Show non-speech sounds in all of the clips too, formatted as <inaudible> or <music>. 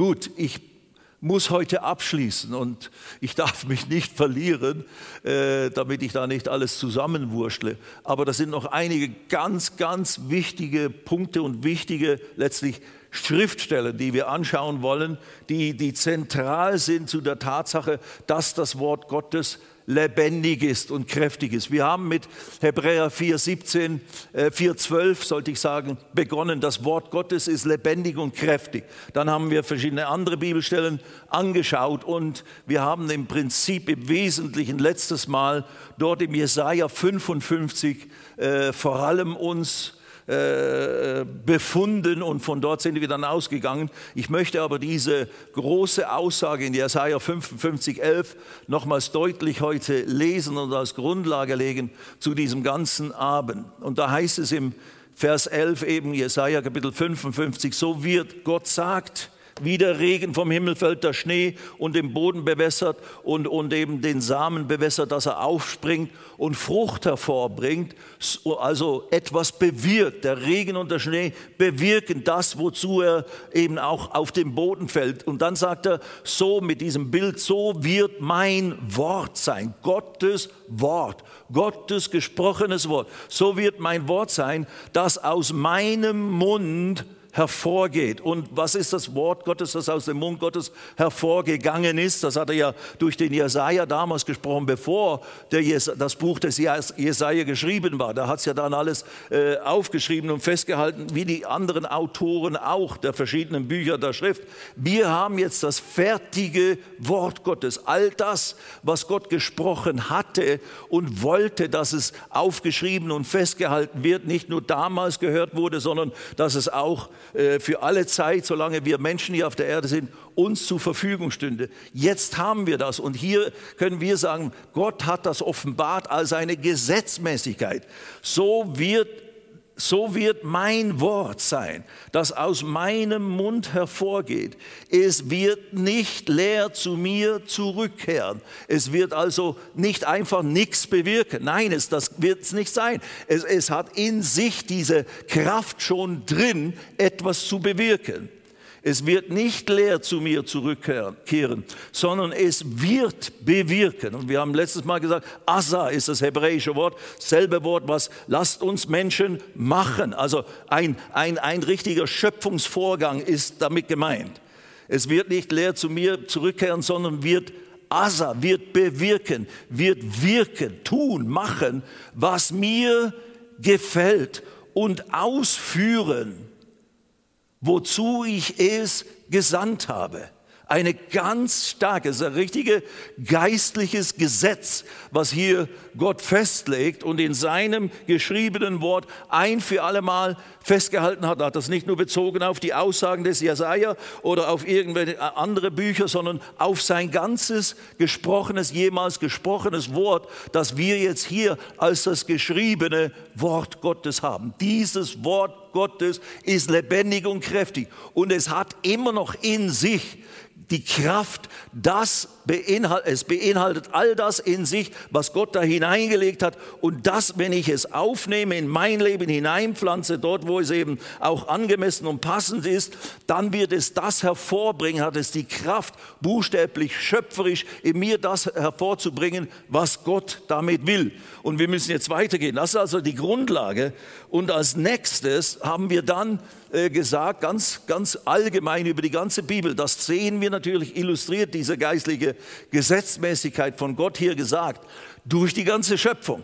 Gut, ich muss heute abschließen und ich darf mich nicht verlieren, äh, damit ich da nicht alles zusammenwurschtle. Aber das sind noch einige ganz, ganz wichtige Punkte und wichtige letztlich Schriftstellen, die wir anschauen wollen, die, die zentral sind zu der Tatsache, dass das Wort Gottes lebendig ist und kräftig ist. Wir haben mit Hebräer 4,17, äh, 4,12 sollte ich sagen, begonnen. Das Wort Gottes ist lebendig und kräftig. Dann haben wir verschiedene andere Bibelstellen angeschaut und wir haben im Prinzip im Wesentlichen letztes Mal dort im Jesaja 55 äh, vor allem uns äh, befunden und von dort sind wir dann ausgegangen. Ich möchte aber diese große Aussage in Jesaja 55, 11 nochmals deutlich heute lesen und als Grundlage legen zu diesem ganzen Abend. Und da heißt es im Vers 11 eben, Jesaja Kapitel 55, so wird Gott sagt, wie der Regen vom Himmel fällt, der Schnee und den Boden bewässert und, und eben den Samen bewässert, dass er aufspringt und Frucht hervorbringt, also etwas bewirkt. Der Regen und der Schnee bewirken das, wozu er eben auch auf den Boden fällt. Und dann sagt er so mit diesem Bild, so wird mein Wort sein, Gottes Wort, Gottes gesprochenes Wort. So wird mein Wort sein, das aus meinem Mund hervorgeht. Und was ist das Wort Gottes, das aus dem Mund Gottes hervorgegangen ist? Das hat er ja durch den Jesaja damals gesprochen, bevor Jes das Buch des Jesaja geschrieben war. Da hat es ja dann alles äh, aufgeschrieben und festgehalten, wie die anderen Autoren auch der verschiedenen Bücher der Schrift. Wir haben jetzt das fertige Wort Gottes. All das, was Gott gesprochen hatte und wollte, dass es aufgeschrieben und festgehalten wird, nicht nur damals gehört wurde, sondern dass es auch für alle Zeit, solange wir Menschen hier auf der Erde sind, uns zur Verfügung stünde. Jetzt haben wir das und hier können wir sagen, Gott hat das offenbart als eine Gesetzmäßigkeit. So wird so wird mein Wort sein, das aus meinem Mund hervorgeht. Es wird nicht leer zu mir zurückkehren. Es wird also nicht einfach nichts bewirken. Nein, es, das wird es nicht sein. Es, es hat in sich diese Kraft schon drin, etwas zu bewirken. Es wird nicht leer zu mir zurückkehren, sondern es wird bewirken. Und wir haben letztes Mal gesagt, Asa ist das hebräische Wort, selbe Wort, was lasst uns Menschen machen. Also ein, ein, ein richtiger Schöpfungsvorgang ist damit gemeint. Es wird nicht leer zu mir zurückkehren, sondern wird Asa, wird bewirken, wird wirken, tun, machen, was mir gefällt und ausführen wozu ich es gesandt habe. Eine ganz starke, ein richtiges geistliches Gesetz, was hier Gott festlegt und in seinem geschriebenen Wort ein für allemal festgehalten hat. Er hat das nicht nur bezogen auf die Aussagen des Jesaja oder auf irgendwelche andere Bücher, sondern auf sein ganzes gesprochenes, jemals gesprochenes Wort, das wir jetzt hier als das geschriebene Wort Gottes haben. Dieses Wort Gottes ist lebendig und kräftig und es hat immer noch in sich die Kraft, das beinhaltet, es beinhaltet all das in sich, was Gott da hineingelegt hat. Und das, wenn ich es aufnehme, in mein Leben hineinpflanze, dort, wo es eben auch angemessen und passend ist, dann wird es das hervorbringen, hat es die Kraft, buchstäblich, schöpferisch in mir das hervorzubringen, was Gott damit will. Und wir müssen jetzt weitergehen. Das ist also die Grundlage. Und als nächstes haben wir dann gesagt, ganz, ganz allgemein über die ganze Bibel. Das sehen wir natürlich illustriert, diese geistliche Gesetzmäßigkeit von Gott hier gesagt, durch die ganze Schöpfung.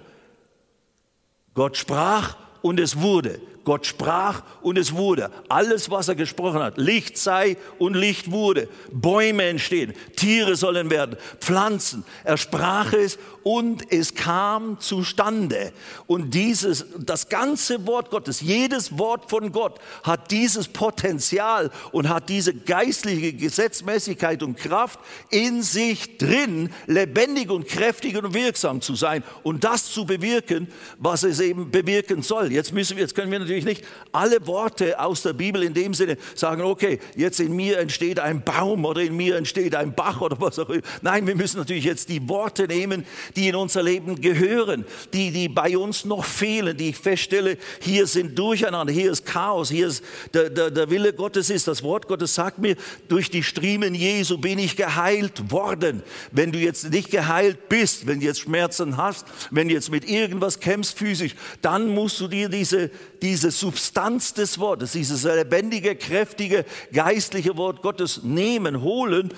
Gott sprach und es wurde. Gott sprach und es wurde. Alles, was er gesprochen hat, Licht sei und Licht wurde. Bäume entstehen, Tiere sollen werden, Pflanzen. Er sprach es und es kam zustande. Und dieses, das ganze Wort Gottes, jedes Wort von Gott hat dieses Potenzial und hat diese geistliche Gesetzmäßigkeit und Kraft in sich drin, lebendig und kräftig und wirksam zu sein und das zu bewirken, was es eben bewirken soll. Jetzt müssen wir, jetzt können wir natürlich natürlich nicht alle Worte aus der Bibel in dem Sinne sagen, okay, jetzt in mir entsteht ein Baum oder in mir entsteht ein Bach oder was auch immer. Nein, wir müssen natürlich jetzt die Worte nehmen, die in unser Leben gehören, die, die bei uns noch fehlen, die ich feststelle, hier sind Durcheinander, hier ist Chaos, hier ist der, der, der Wille Gottes ist, das Wort Gottes sagt mir, durch die Striemen Jesu bin ich geheilt worden. Wenn du jetzt nicht geheilt bist, wenn du jetzt Schmerzen hast, wenn du jetzt mit irgendwas kämpfst physisch, dann musst du dir diese, diese Substanz des Wortes, dieses lebendige, kräftige, geistliche Wort Gottes nehmen, holen.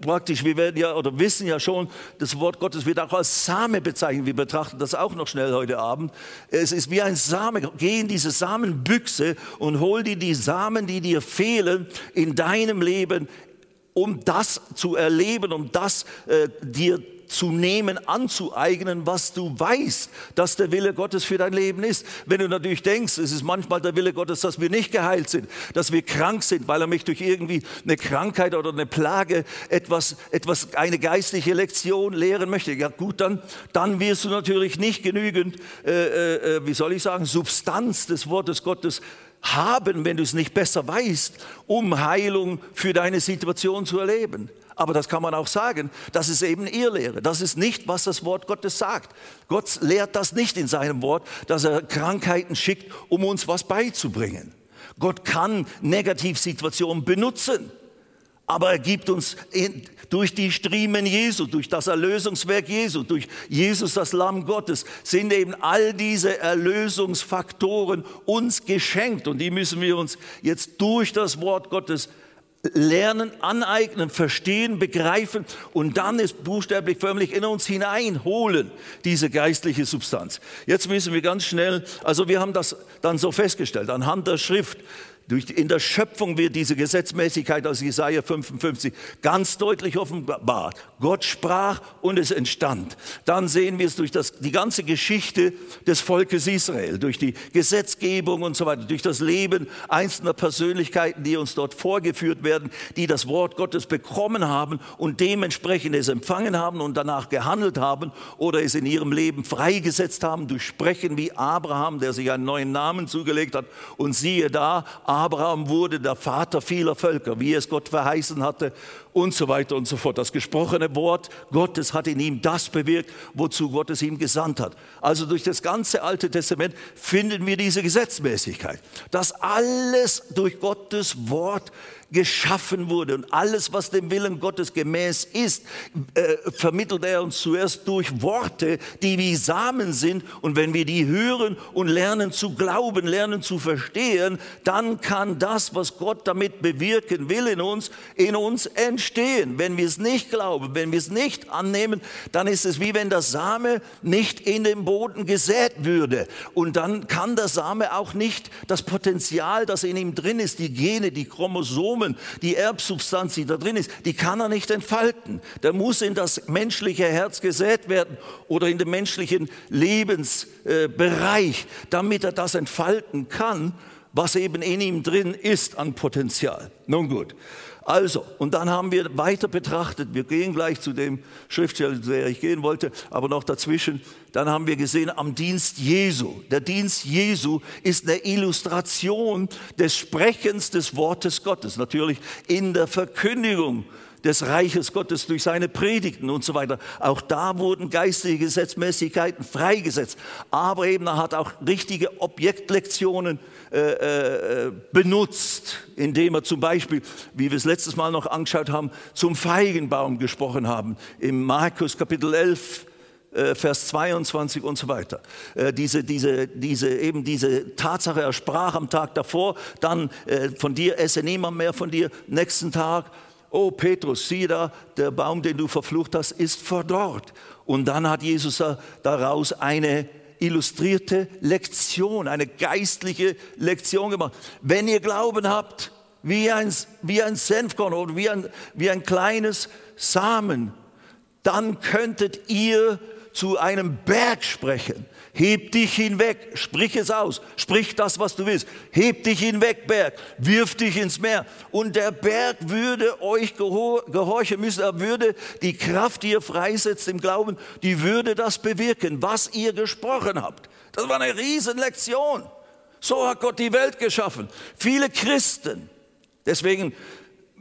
Praktisch, wir werden ja oder wissen ja schon, das Wort Gottes wird auch als Same bezeichnet. Wir betrachten das auch noch schnell heute Abend. Es ist wie ein Same. Geh in diese Samenbüchse und hol dir die Samen, die dir fehlen in deinem Leben, um das zu erleben, um das äh, dir zu nehmen, anzueignen, was du weißt, dass der Wille Gottes für dein Leben ist. Wenn du natürlich denkst, es ist manchmal der Wille Gottes, dass wir nicht geheilt sind, dass wir krank sind, weil er mich durch irgendwie eine Krankheit oder eine Plage etwas, etwas eine geistliche Lektion lehren möchte. Ja gut, dann, dann wirst du natürlich nicht genügend, äh, äh, äh wie soll ich sagen, Substanz des Wortes Gottes haben, wenn du es nicht besser weißt, um Heilung für deine Situation zu erleben. Aber das kann man auch sagen, das ist eben Irrlehre. Das ist nicht, was das Wort Gottes sagt. Gott lehrt das nicht in seinem Wort, dass er Krankheiten schickt, um uns was beizubringen. Gott kann Negativsituationen benutzen, aber er gibt uns durch die Striemen Jesu, durch das Erlösungswerk Jesu, durch Jesus, das Lamm Gottes, sind eben all diese Erlösungsfaktoren uns geschenkt und die müssen wir uns jetzt durch das Wort Gottes lernen, aneignen, verstehen, begreifen und dann ist buchstäblich förmlich in uns hineinholen, diese geistliche Substanz. Jetzt müssen wir ganz schnell, also wir haben das dann so festgestellt, anhand der Schrift, durch, in der Schöpfung wird diese Gesetzmäßigkeit aus Jesaja 55 ganz deutlich offenbart. Gott sprach und es entstand. Dann sehen wir es durch das, die ganze Geschichte des Volkes Israel, durch die Gesetzgebung und so weiter, durch das Leben einzelner Persönlichkeiten, die uns dort vorgeführt werden, die das Wort Gottes bekommen haben und dementsprechend es empfangen haben und danach gehandelt haben oder es in ihrem Leben freigesetzt haben durch Sprechen wie Abraham, der sich einen neuen Namen zugelegt hat. Und siehe da, Abraham wurde der Vater vieler Völker, wie es Gott verheißen hatte und so weiter und so fort. Das gesprochene Wort Gottes hat in ihm das bewirkt, wozu Gott es ihm gesandt hat. Also durch das ganze Alte Testament finden wir diese Gesetzmäßigkeit, dass alles durch Gottes Wort geschaffen wurde. Und alles, was dem Willen Gottes gemäß ist, äh, vermittelt er uns zuerst durch Worte, die wie Samen sind. Und wenn wir die hören und lernen zu glauben, lernen zu verstehen, dann kann das, was Gott damit bewirken will in uns, in uns entstehen. Wenn wir es nicht glauben, wenn wir es nicht annehmen, dann ist es wie wenn der Same nicht in den Boden gesät würde. Und dann kann der Same auch nicht das Potenzial, das in ihm drin ist, die Gene, die Chromosomen, Chromosomen, die Erbsubstanz, die da drin ist, die kann er nicht entfalten. Der muss in das menschliche Herz gesät werden oder in den menschlichen Lebensbereich, damit er das entfalten kann, was eben in ihm drin ist an Potenzial. Nun gut. Also, und dann haben wir weiter betrachtet, wir gehen gleich zu dem Schriftsteller, zu der ich gehen wollte, aber noch dazwischen, dann haben wir gesehen am Dienst Jesu. Der Dienst Jesu ist eine Illustration des Sprechens des Wortes Gottes, natürlich in der Verkündigung des Reiches Gottes durch seine Predigten und so weiter. Auch da wurden geistige Gesetzmäßigkeiten freigesetzt. Aber eben er hat auch richtige Objektlektionen äh, äh, benutzt, indem er zum Beispiel, wie wir es letztes Mal noch angeschaut haben, zum Feigenbaum gesprochen haben. Im Markus Kapitel 11, äh, Vers 22 und so weiter. Äh, diese, diese, diese, eben diese Tatsache, er sprach am Tag davor, dann äh, von dir esse niemand mehr von dir, nächsten Tag oh Petrus, sieh da, der Baum, den du verflucht hast, ist verdorrt. Und dann hat Jesus daraus eine illustrierte Lektion, eine geistliche Lektion gemacht. Wenn ihr Glauben habt, wie ein, wie ein Senfkorn oder wie ein, wie ein kleines Samen, dann könntet ihr zu einem Berg sprechen Heb dich hinweg, sprich es aus, sprich das, was du willst. Heb dich hinweg, Berg, wirf dich ins Meer. Und der Berg würde euch gehorchen müssen, er würde die Kraft, die ihr freisetzt im Glauben, die würde das bewirken, was ihr gesprochen habt. Das war eine Riesenlektion. So hat Gott die Welt geschaffen. Viele Christen, deswegen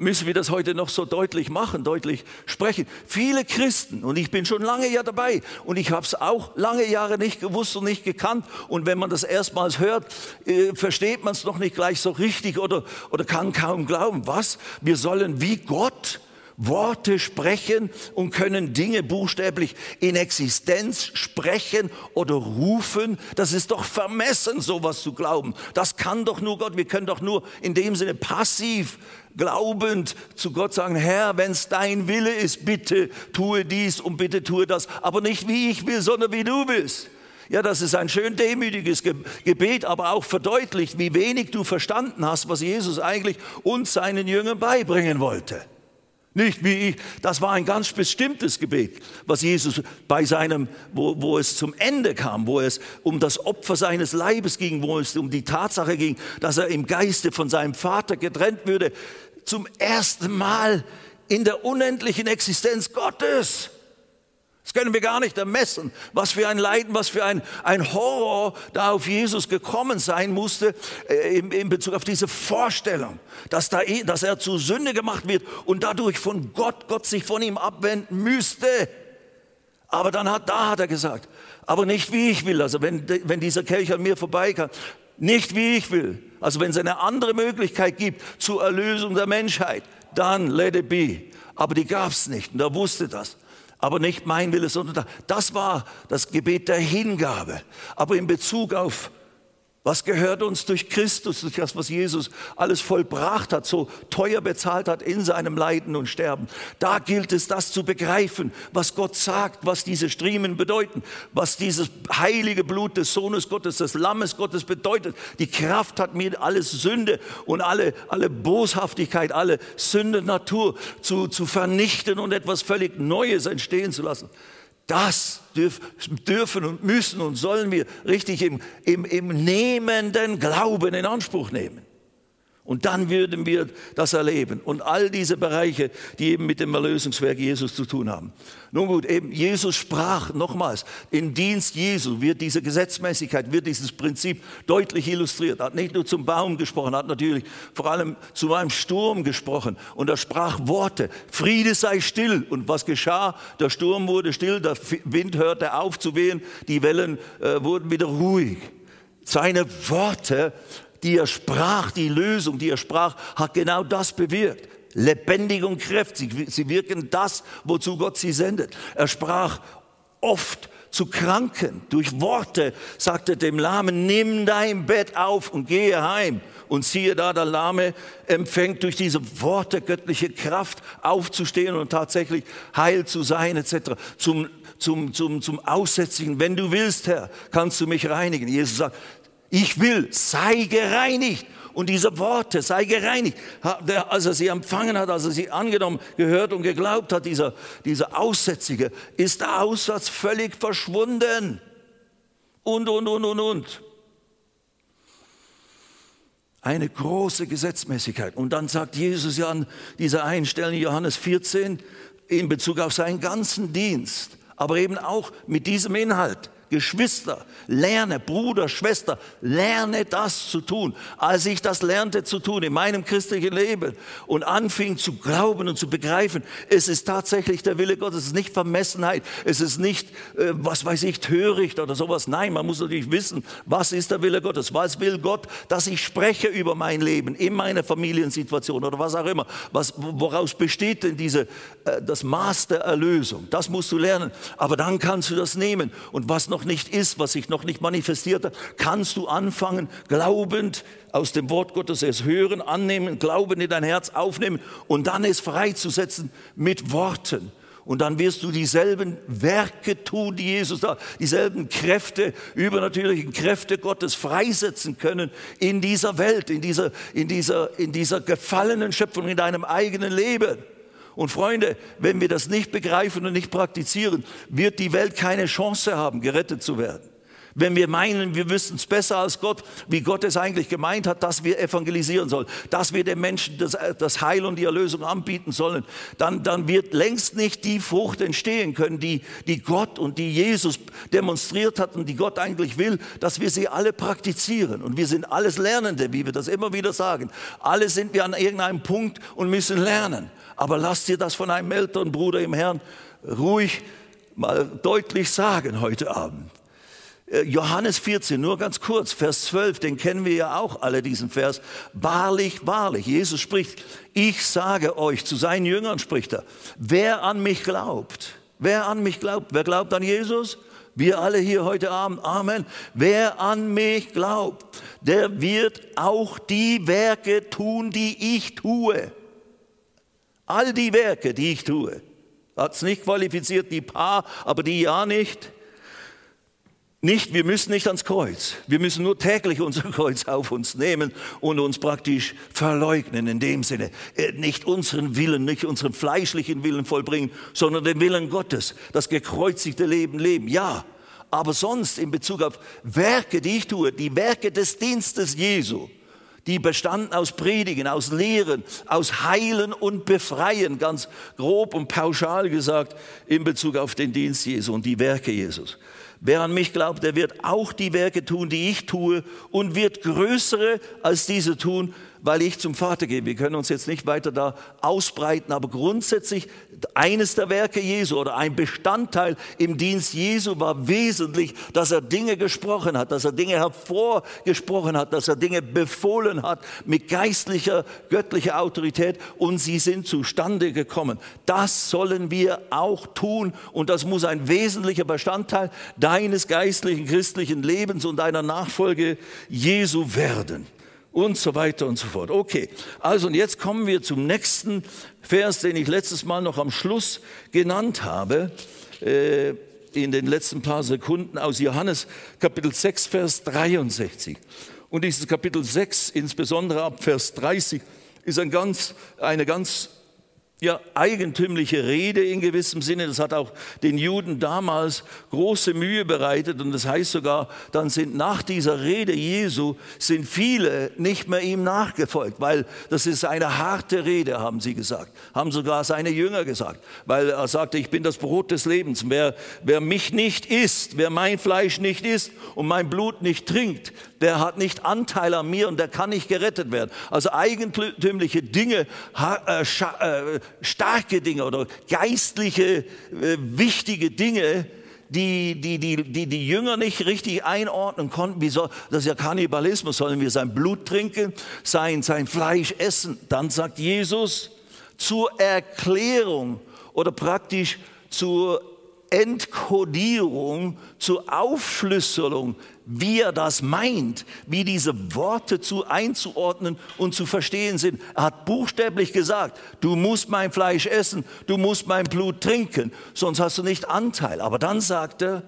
müssen wir das heute noch so deutlich machen, deutlich sprechen. Viele Christen, und ich bin schon lange ja dabei, und ich habe es auch lange Jahre nicht gewusst und nicht gekannt, und wenn man das erstmals hört, äh, versteht man es noch nicht gleich so richtig oder, oder kann kaum glauben. Was? Wir sollen wie Gott Worte sprechen und können Dinge buchstäblich in Existenz sprechen oder rufen. Das ist doch vermessen, sowas zu glauben. Das kann doch nur Gott. Wir können doch nur in dem Sinne passiv glaubend zu Gott sagen, Herr, wenn es dein Wille ist, bitte tue dies und bitte tue das, aber nicht wie ich will, sondern wie du willst. Ja, das ist ein schön demütiges Gebet, aber auch verdeutlicht, wie wenig du verstanden hast, was Jesus eigentlich uns seinen Jüngern beibringen wollte. Nicht wie ich, das war ein ganz bestimmtes Gebet, was Jesus bei seinem, wo, wo es zum Ende kam, wo es um das Opfer seines Leibes ging, wo es um die Tatsache ging, dass er im Geiste von seinem Vater getrennt würde, zum ersten Mal in der unendlichen Existenz Gottes. Das können wir gar nicht ermessen, was für ein Leiden, was für ein, ein Horror da auf Jesus gekommen sein musste äh, in, in, Bezug auf diese Vorstellung, dass, da, dass er zu Sünde gemacht wird und dadurch von Gott, Gott sich von ihm abwenden müsste. Aber dann hat, da hat er gesagt, aber nicht wie ich will, also wenn, wenn dieser Kelch an mir vorbeikam, nicht wie ich will. Also wenn es eine andere Möglichkeit gibt zur Erlösung der Menschheit, dann let it be. Aber die gab es nicht und er wusste das aber nicht mein Wille, sondern das war das Gebet der Hingabe. Aber in Bezug auf was gehört uns durch Christus, durch das, was Jesus alles vollbracht hat, so teuer bezahlt hat in seinem Leiden und Sterben? Da gilt es, das zu begreifen, was Gott sagt, was diese Striemen bedeuten, was dieses heilige Blut des Sohnes Gottes, des Lammes Gottes bedeutet. Die Kraft hat mir alles Sünde und alle, alle Boshaftigkeit, alle Sündenatur zu, zu vernichten und etwas völlig Neues entstehen zu lassen. Das dürfen und müssen und sollen wir richtig im, im, im nehmenden Glauben in Anspruch nehmen. Und dann würden wir das erleben. Und all diese Bereiche, die eben mit dem Erlösungswerk Jesus zu tun haben. Nun gut, eben Jesus sprach nochmals, im Dienst Jesu wird diese Gesetzmäßigkeit, wird dieses Prinzip deutlich illustriert. Er hat nicht nur zum Baum gesprochen, hat natürlich vor allem zu einem Sturm gesprochen. Und er sprach Worte, Friede sei still. Und was geschah? Der Sturm wurde still, der Wind hörte auf zu wehen, die Wellen äh, wurden wieder ruhig. Seine Worte die er sprach, die Lösung, die er sprach, hat genau das bewirkt. Lebendig und kräftig. Sie wirken das, wozu Gott sie sendet. Er sprach oft zu Kranken. Durch Worte sagte dem Lahmen, nimm dein Bett auf und gehe heim. Und siehe da, der Lahme empfängt durch diese Worte göttliche Kraft aufzustehen und tatsächlich heil zu sein, etc. Zum, zum, zum, zum Aussätzigen, wenn du willst, Herr, kannst du mich reinigen. Jesus sagt, ich will, sei gereinigt. Und diese Worte, sei gereinigt, als er sie empfangen hat, als er sie angenommen, gehört und geglaubt hat, dieser, dieser Aussätzige, ist der Aussatz völlig verschwunden. Und, und, und, und, und. Eine große Gesetzmäßigkeit. Und dann sagt Jesus ja an dieser einen Stelle in Johannes 14 in Bezug auf seinen ganzen Dienst, aber eben auch mit diesem Inhalt. Geschwister, lerne, Bruder, Schwester, lerne das zu tun. Als ich das lernte zu tun in meinem christlichen Leben und anfing zu glauben und zu begreifen, es ist tatsächlich der Wille Gottes, es ist nicht Vermessenheit, es ist nicht, äh, was weiß ich, töricht oder sowas. Nein, man muss natürlich wissen, was ist der Wille Gottes? Was will Gott, dass ich spreche über mein Leben, in meiner Familiensituation oder was auch immer? Was, woraus besteht denn diese, äh, das Maß der Erlösung? Das musst du lernen. Aber dann kannst du das nehmen. Und was noch noch nicht ist, was sich noch nicht manifestiert hat, kannst du anfangen, glaubend aus dem Wort Gottes es hören, annehmen, Glauben in dein Herz aufnehmen und dann es freizusetzen mit Worten. Und dann wirst du dieselben Werke tun, die Jesus da, dieselben Kräfte, übernatürlichen Kräfte Gottes freisetzen können in dieser Welt, in dieser, in dieser, in dieser gefallenen Schöpfung, in deinem eigenen Leben. Und Freunde, wenn wir das nicht begreifen und nicht praktizieren, wird die Welt keine Chance haben, gerettet zu werden. Wenn wir meinen, wir wüssten es besser als Gott, wie Gott es eigentlich gemeint hat, dass wir evangelisieren sollen, dass wir den Menschen das, das Heil und die Erlösung anbieten sollen, dann, dann wird längst nicht die Frucht entstehen können, die, die Gott und die Jesus demonstriert hat und die Gott eigentlich will, dass wir sie alle praktizieren. Und wir sind alles Lernende, wie wir das immer wieder sagen. Alle sind wir an irgendeinem Punkt und müssen lernen. Aber lass dir das von einem älteren Bruder im Herrn ruhig mal deutlich sagen heute Abend. Äh, Johannes 14, nur ganz kurz, Vers 12, den kennen wir ja auch alle, diesen Vers. Wahrlich, wahrlich, Jesus spricht, ich sage euch, zu seinen Jüngern spricht er, wer an mich glaubt, wer an mich glaubt, wer glaubt an Jesus? Wir alle hier heute Abend, Amen. Wer an mich glaubt, der wird auch die Werke tun, die ich tue. All die Werke, die ich tue. Hat es nicht qualifiziert, die paar, aber die ja nicht. Nicht, wir müssen nicht ans Kreuz. Wir müssen nur täglich unser <laughs> Kreuz auf uns nehmen und uns praktisch verleugnen in dem Sinne. Äh, nicht unseren Willen, nicht unseren fleischlichen Willen vollbringen, sondern den Willen Gottes, das gekreuzigte Leben leben. Ja, aber sonst in Bezug auf Werke, die ich tue, die Werke des Dienstes Jesu, die bestanden aus Predigen, aus Lehren, aus Heilen und Befreien, ganz grob und pauschal gesagt, in Bezug auf den Dienst Jesu und die Werke Jesus. Wer an mich glaubt, der wird auch die Werke tun, die ich tue und wird größere als diese tun, weil ich zum Vater gehe. Wir können uns jetzt nicht weiter da ausbreiten, aber grundsätzlich eines der Werke Jesu oder ein Bestandteil im Dienst Jesu war wesentlich, dass er Dinge gesprochen hat, dass er Dinge hervorgesprochen hat, dass er Dinge befohlen hat mit geistlicher, göttlicher Autorität und sie sind zustande gekommen. Das sollen wir auch tun und das muss ein wesentlicher Bestandteil deines geistlichen, christlichen Lebens und deiner Nachfolge Jesu werden und so weiter und so fort. Okay, also und jetzt kommen wir zum nächsten Vers, den ich letztes Mal noch am Schluss genannt habe, äh, in den letzten paar Sekunden aus Johannes Kapitel 6, Vers 63. Und dieses Kapitel 6, insbesondere ab Vers 30, ist ein ganz, eine ganz ja, eigentümliche Rede in gewissem Sinne. Das hat auch den Juden damals große Mühe bereitet. Und das heißt sogar, dann sind nach dieser Rede Jesu, sind viele nicht mehr ihm nachgefolgt, weil das ist eine harte Rede, haben sie gesagt. Haben sogar seine Jünger gesagt, weil er sagte, ich bin das Brot des Lebens. Wer, wer mich nicht isst, wer mein Fleisch nicht isst und mein Blut nicht trinkt, der hat nicht Anteil an mir und der kann nicht gerettet werden. Also eigentümliche Dinge, äh, äh, starke Dinge oder geistliche, äh, wichtige Dinge, die die, die, die die Jünger nicht richtig einordnen konnten. Wie soll, das ist ja Kannibalismus. Sollen wir sein Blut trinken, sein, sein Fleisch essen? Dann sagt Jesus zur Erklärung oder praktisch zur Entkodierung, zur Aufschlüsselung wie er das meint, wie diese Worte zu einzuordnen und zu verstehen sind. Er hat buchstäblich gesagt, du musst mein Fleisch essen, du musst mein Blut trinken, sonst hast du nicht Anteil. Aber dann sagt er,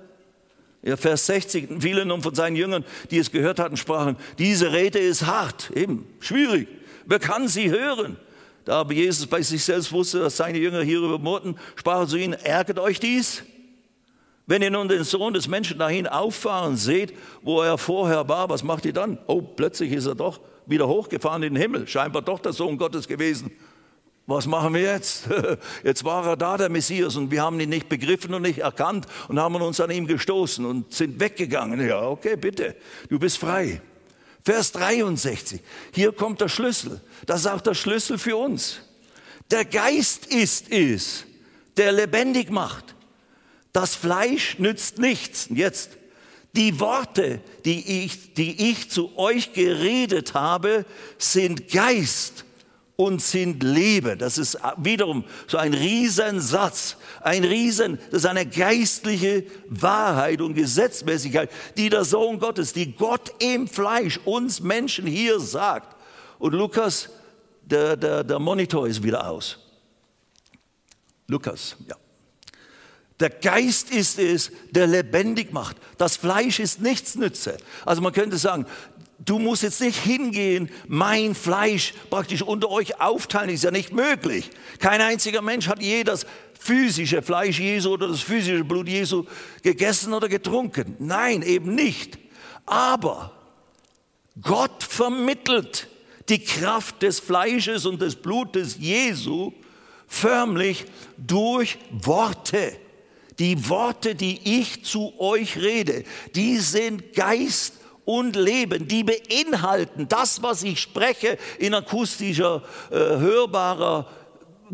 Vers 60, viele nun von seinen Jüngern, die es gehört hatten, sprachen, diese Rede ist hart, eben schwierig. Wer kann sie hören? Da aber Jesus bei sich selbst wusste, dass seine Jünger hierüber murrten, sprach er zu ihnen, ärgert euch dies? Wenn ihr nun den Sohn des Menschen dahin auffahren seht, wo er vorher war, was macht ihr dann? Oh, plötzlich ist er doch wieder hochgefahren in den Himmel, scheinbar doch der Sohn Gottes gewesen. Was machen wir jetzt? <laughs> Jetzt war er da, der Messias, und wir haben ihn nicht begriffen und nicht erkannt und haben uns an ihm gestoßen und sind weggegangen. Ja, okay, bitte, du bist frei. Vers 63, hier kommt der Schlüssel. Das ist auch der Schlüssel für uns. Der Geist ist es, der lebendig macht. Das Fleisch nützt nichts. Jetzt, die Worte, die ich, die ich zu euch geredet habe, sind Geist und sind Leben. Das ist wiederum so ein Riesensatz, ein Riesen, das ist eine geistliche Wahrheit und Gesetzmäßigkeit, die der Sohn Gottes, die Gott im Fleisch uns Menschen hier sagt. Und Lukas, der, der, der Monitor ist wieder aus. Lukas, ja. Der Geist ist es, der lebendig macht. Das Fleisch ist nichts nütze. Also man könnte sagen, du musst jetzt nicht hingehen, mein Fleisch praktisch unter euch aufteilen, ist ja nicht möglich. Kein einziger Mensch hat je das physische Fleisch Jesu oder das physische Blut Jesu gegessen oder getrunken. Nein, eben nicht. Aber Gott vermittelt die Kraft des Fleisches und des Blutes Jesu förmlich durch Worte. Die Worte, die ich zu euch rede, die sind Geist und Leben, die beinhalten das, was ich spreche in akustischer, äh, hörbarer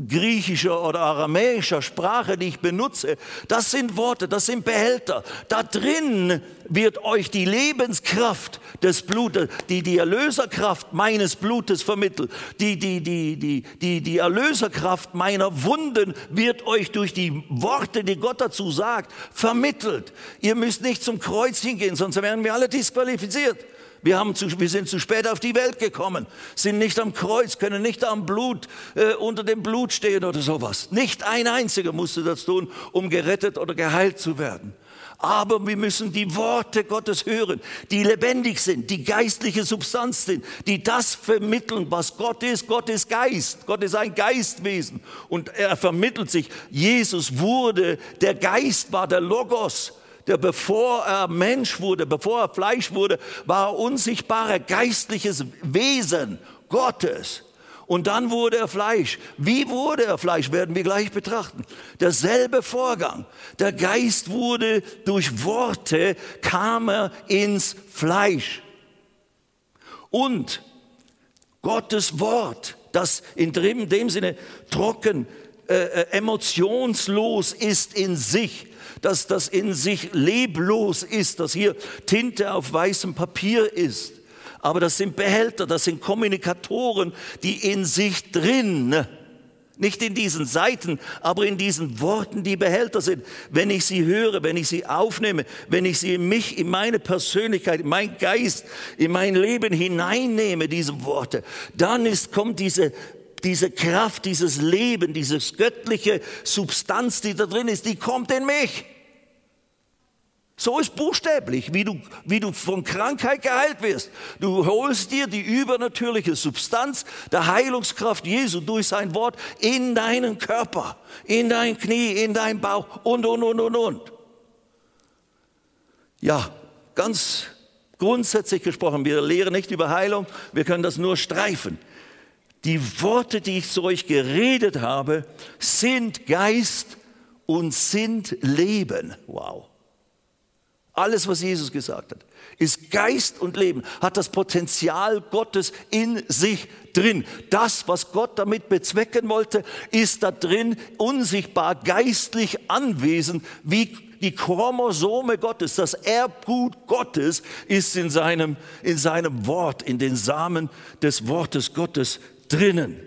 griechischer oder aramäischer Sprache, die ich benutze, das sind Worte, das sind Behälter. Da drin wird euch die Lebenskraft des Blutes, die, die Erlöserkraft meines Blutes vermittelt, die, die, die, die, die, die Erlöserkraft meiner Wunden wird euch durch die Worte, die Gott dazu sagt, vermittelt. Ihr müsst nicht zum Kreuz hingehen, sonst wären wir alle disqualifiziert. Wir, haben zu, wir sind zu spät auf die Welt gekommen, sind nicht am Kreuz, können nicht am Blut, äh, unter dem Blut stehen oder sowas. Nicht ein einziger musste das tun, um gerettet oder geheilt zu werden. Aber wir müssen die Worte Gottes hören, die lebendig sind, die geistliche Substanz sind, die das vermitteln, was Gott ist. Gott ist Geist. Gott ist ein Geistwesen. Und er vermittelt sich. Jesus wurde, der Geist war der Logos der bevor er Mensch wurde, bevor er Fleisch wurde, war er unsichtbarer geistliches Wesen Gottes. Und dann wurde er Fleisch. Wie wurde er Fleisch, werden wir gleich betrachten. Derselbe Vorgang. Der Geist wurde durch Worte, kam er ins Fleisch. Und Gottes Wort, das in dem Sinne trocken, äh, äh emotionslos ist in sich, dass das in sich leblos ist, dass hier Tinte auf weißem Papier ist. Aber das sind Behälter, das sind Kommunikatoren, die in sich drin, nicht in diesen Seiten, aber in diesen Worten, die Behälter sind. Wenn ich sie höre, wenn ich sie aufnehme, wenn ich sie in mich, in meine Persönlichkeit, in meinen Geist, in mein Leben hineinnehme, diese Worte, dann ist, kommt diese diese Kraft, dieses Leben, dieses göttliche Substanz, die da drin ist, die kommt in mich. So ist buchstäblich, wie du, wie du von Krankheit geheilt wirst. Du holst dir die übernatürliche Substanz der Heilungskraft Jesu durch sein Wort in deinen Körper, in dein Knie, in dein Bauch und, und, und, und, und. Ja, ganz grundsätzlich gesprochen, wir lehren nicht über Heilung, wir können das nur streifen. Die Worte, die ich zu euch geredet habe, sind Geist und sind Leben. Wow. Alles, was Jesus gesagt hat, ist Geist und Leben, hat das Potenzial Gottes in sich drin. Das, was Gott damit bezwecken wollte, ist da drin unsichtbar geistlich anwesend, wie die Chromosome Gottes, das Erbgut Gottes ist in seinem, in seinem Wort, in den Samen des Wortes Gottes drinnen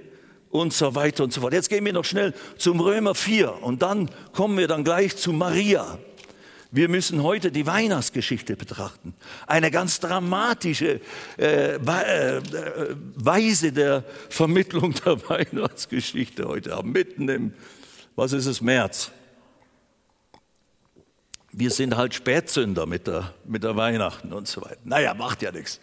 und so weiter und so fort. Jetzt gehen wir noch schnell zum Römer 4 und dann kommen wir dann gleich zu Maria. Wir müssen heute die Weihnachtsgeschichte betrachten. Eine ganz dramatische äh, äh, Weise der Vermittlung der <laughs> Weihnachtsgeschichte heute, mitten im, was ist es, März wir sind halt Spätzünder mit der, mit der Weihnachten und so weiter. Naja, macht ja nichts.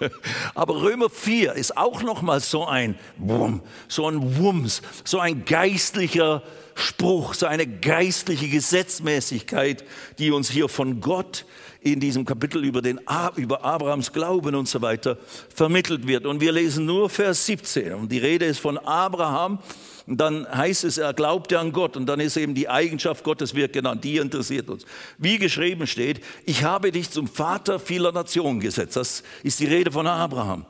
<laughs> Aber Römer 4 ist auch nochmal so ein Wumm, so ein Wumms, so ein geistlicher Spruch, so eine geistliche Gesetzmäßigkeit, die uns hier von Gott in diesem Kapitel über, den, über Abrahams Glauben und so weiter vermittelt wird. Und wir lesen nur Vers 17. Und die Rede ist von Abraham, und dann heißt es, er glaubte an Gott. Und dann ist eben die Eigenschaft Gottes wird genannt. Die interessiert uns. Wie geschrieben steht, ich habe dich zum Vater vieler Nationen gesetzt. Das ist die Rede von Abraham.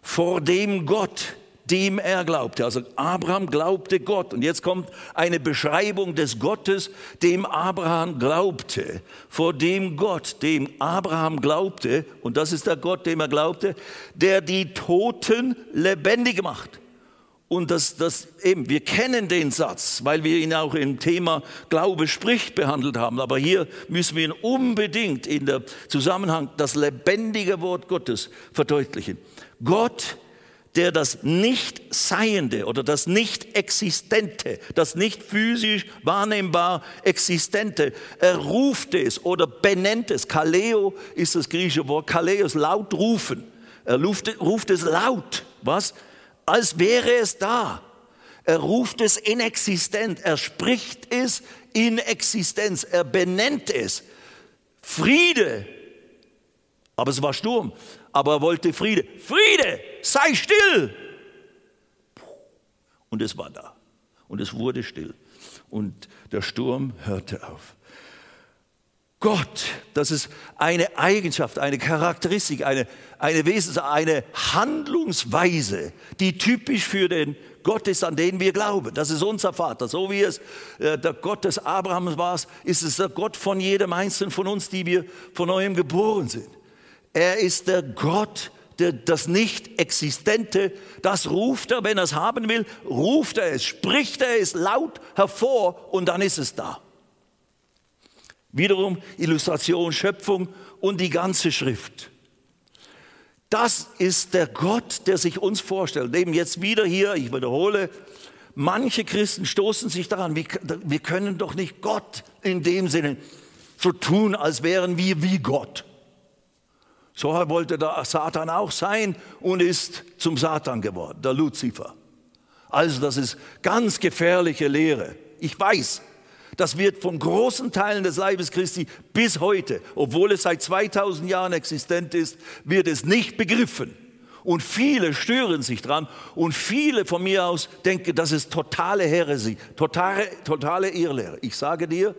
Vor dem Gott, dem er glaubte. Also Abraham glaubte Gott. Und jetzt kommt eine Beschreibung des Gottes, dem Abraham glaubte. Vor dem Gott, dem Abraham glaubte, und das ist der Gott, dem er glaubte, der die Toten lebendig macht und das, das eben, wir kennen den Satz, weil wir ihn auch im Thema Glaube spricht behandelt haben. Aber hier müssen wir ihn unbedingt in der Zusammenhang das lebendige Wort Gottes verdeutlichen. Gott, der das Nicht-Seiende oder das Nicht-Existente, das nicht physisch wahrnehmbar Existente, er ruft es oder benennt es. Kaleo ist das griechische Wort, Kaleo ist laut rufen. Er ruft, ruft es laut, was? Als wäre es da. Er ruft es in Existenz, er spricht es in Existenz, er benennt es. Friede. Aber es war Sturm, aber er wollte Friede. Friede, sei still. Und es war da. Und es wurde still. Und der Sturm hörte auf. Gott, das ist eine Eigenschaft, eine Charakteristik, eine, eine Wesens-, eine Handlungsweise, die typisch für den Gott ist, an den wir glauben. Das ist unser Vater. So wie es äh, der Gott des Abrahams war, ist es der Gott von jedem Einzelnen von uns, die wir von neuem geboren sind. Er ist der Gott, das Nicht-Existente, das ruft er, wenn er es haben will, ruft er es, spricht er es laut hervor und dann ist es da. Wiederum Illustration, Schöpfung und die ganze Schrift. Das ist der Gott, der sich uns vorstellt. Eben jetzt wieder hier, ich wiederhole, manche Christen stoßen sich daran, wir können doch nicht Gott in dem Sinne so tun, als wären wir wie Gott. So wollte der Satan auch sein und ist zum Satan geworden, der Luzifer. Also das ist ganz gefährliche Lehre. Ich weiß, das wird von großen Teilen des Leibes Christi bis heute, obwohl es seit 2000 Jahren existent ist, wird es nicht begriffen. Und viele stören sich dran und viele von mir aus denken, das ist totale Heresie, totale, totale Irrlehre. Ich sage dir,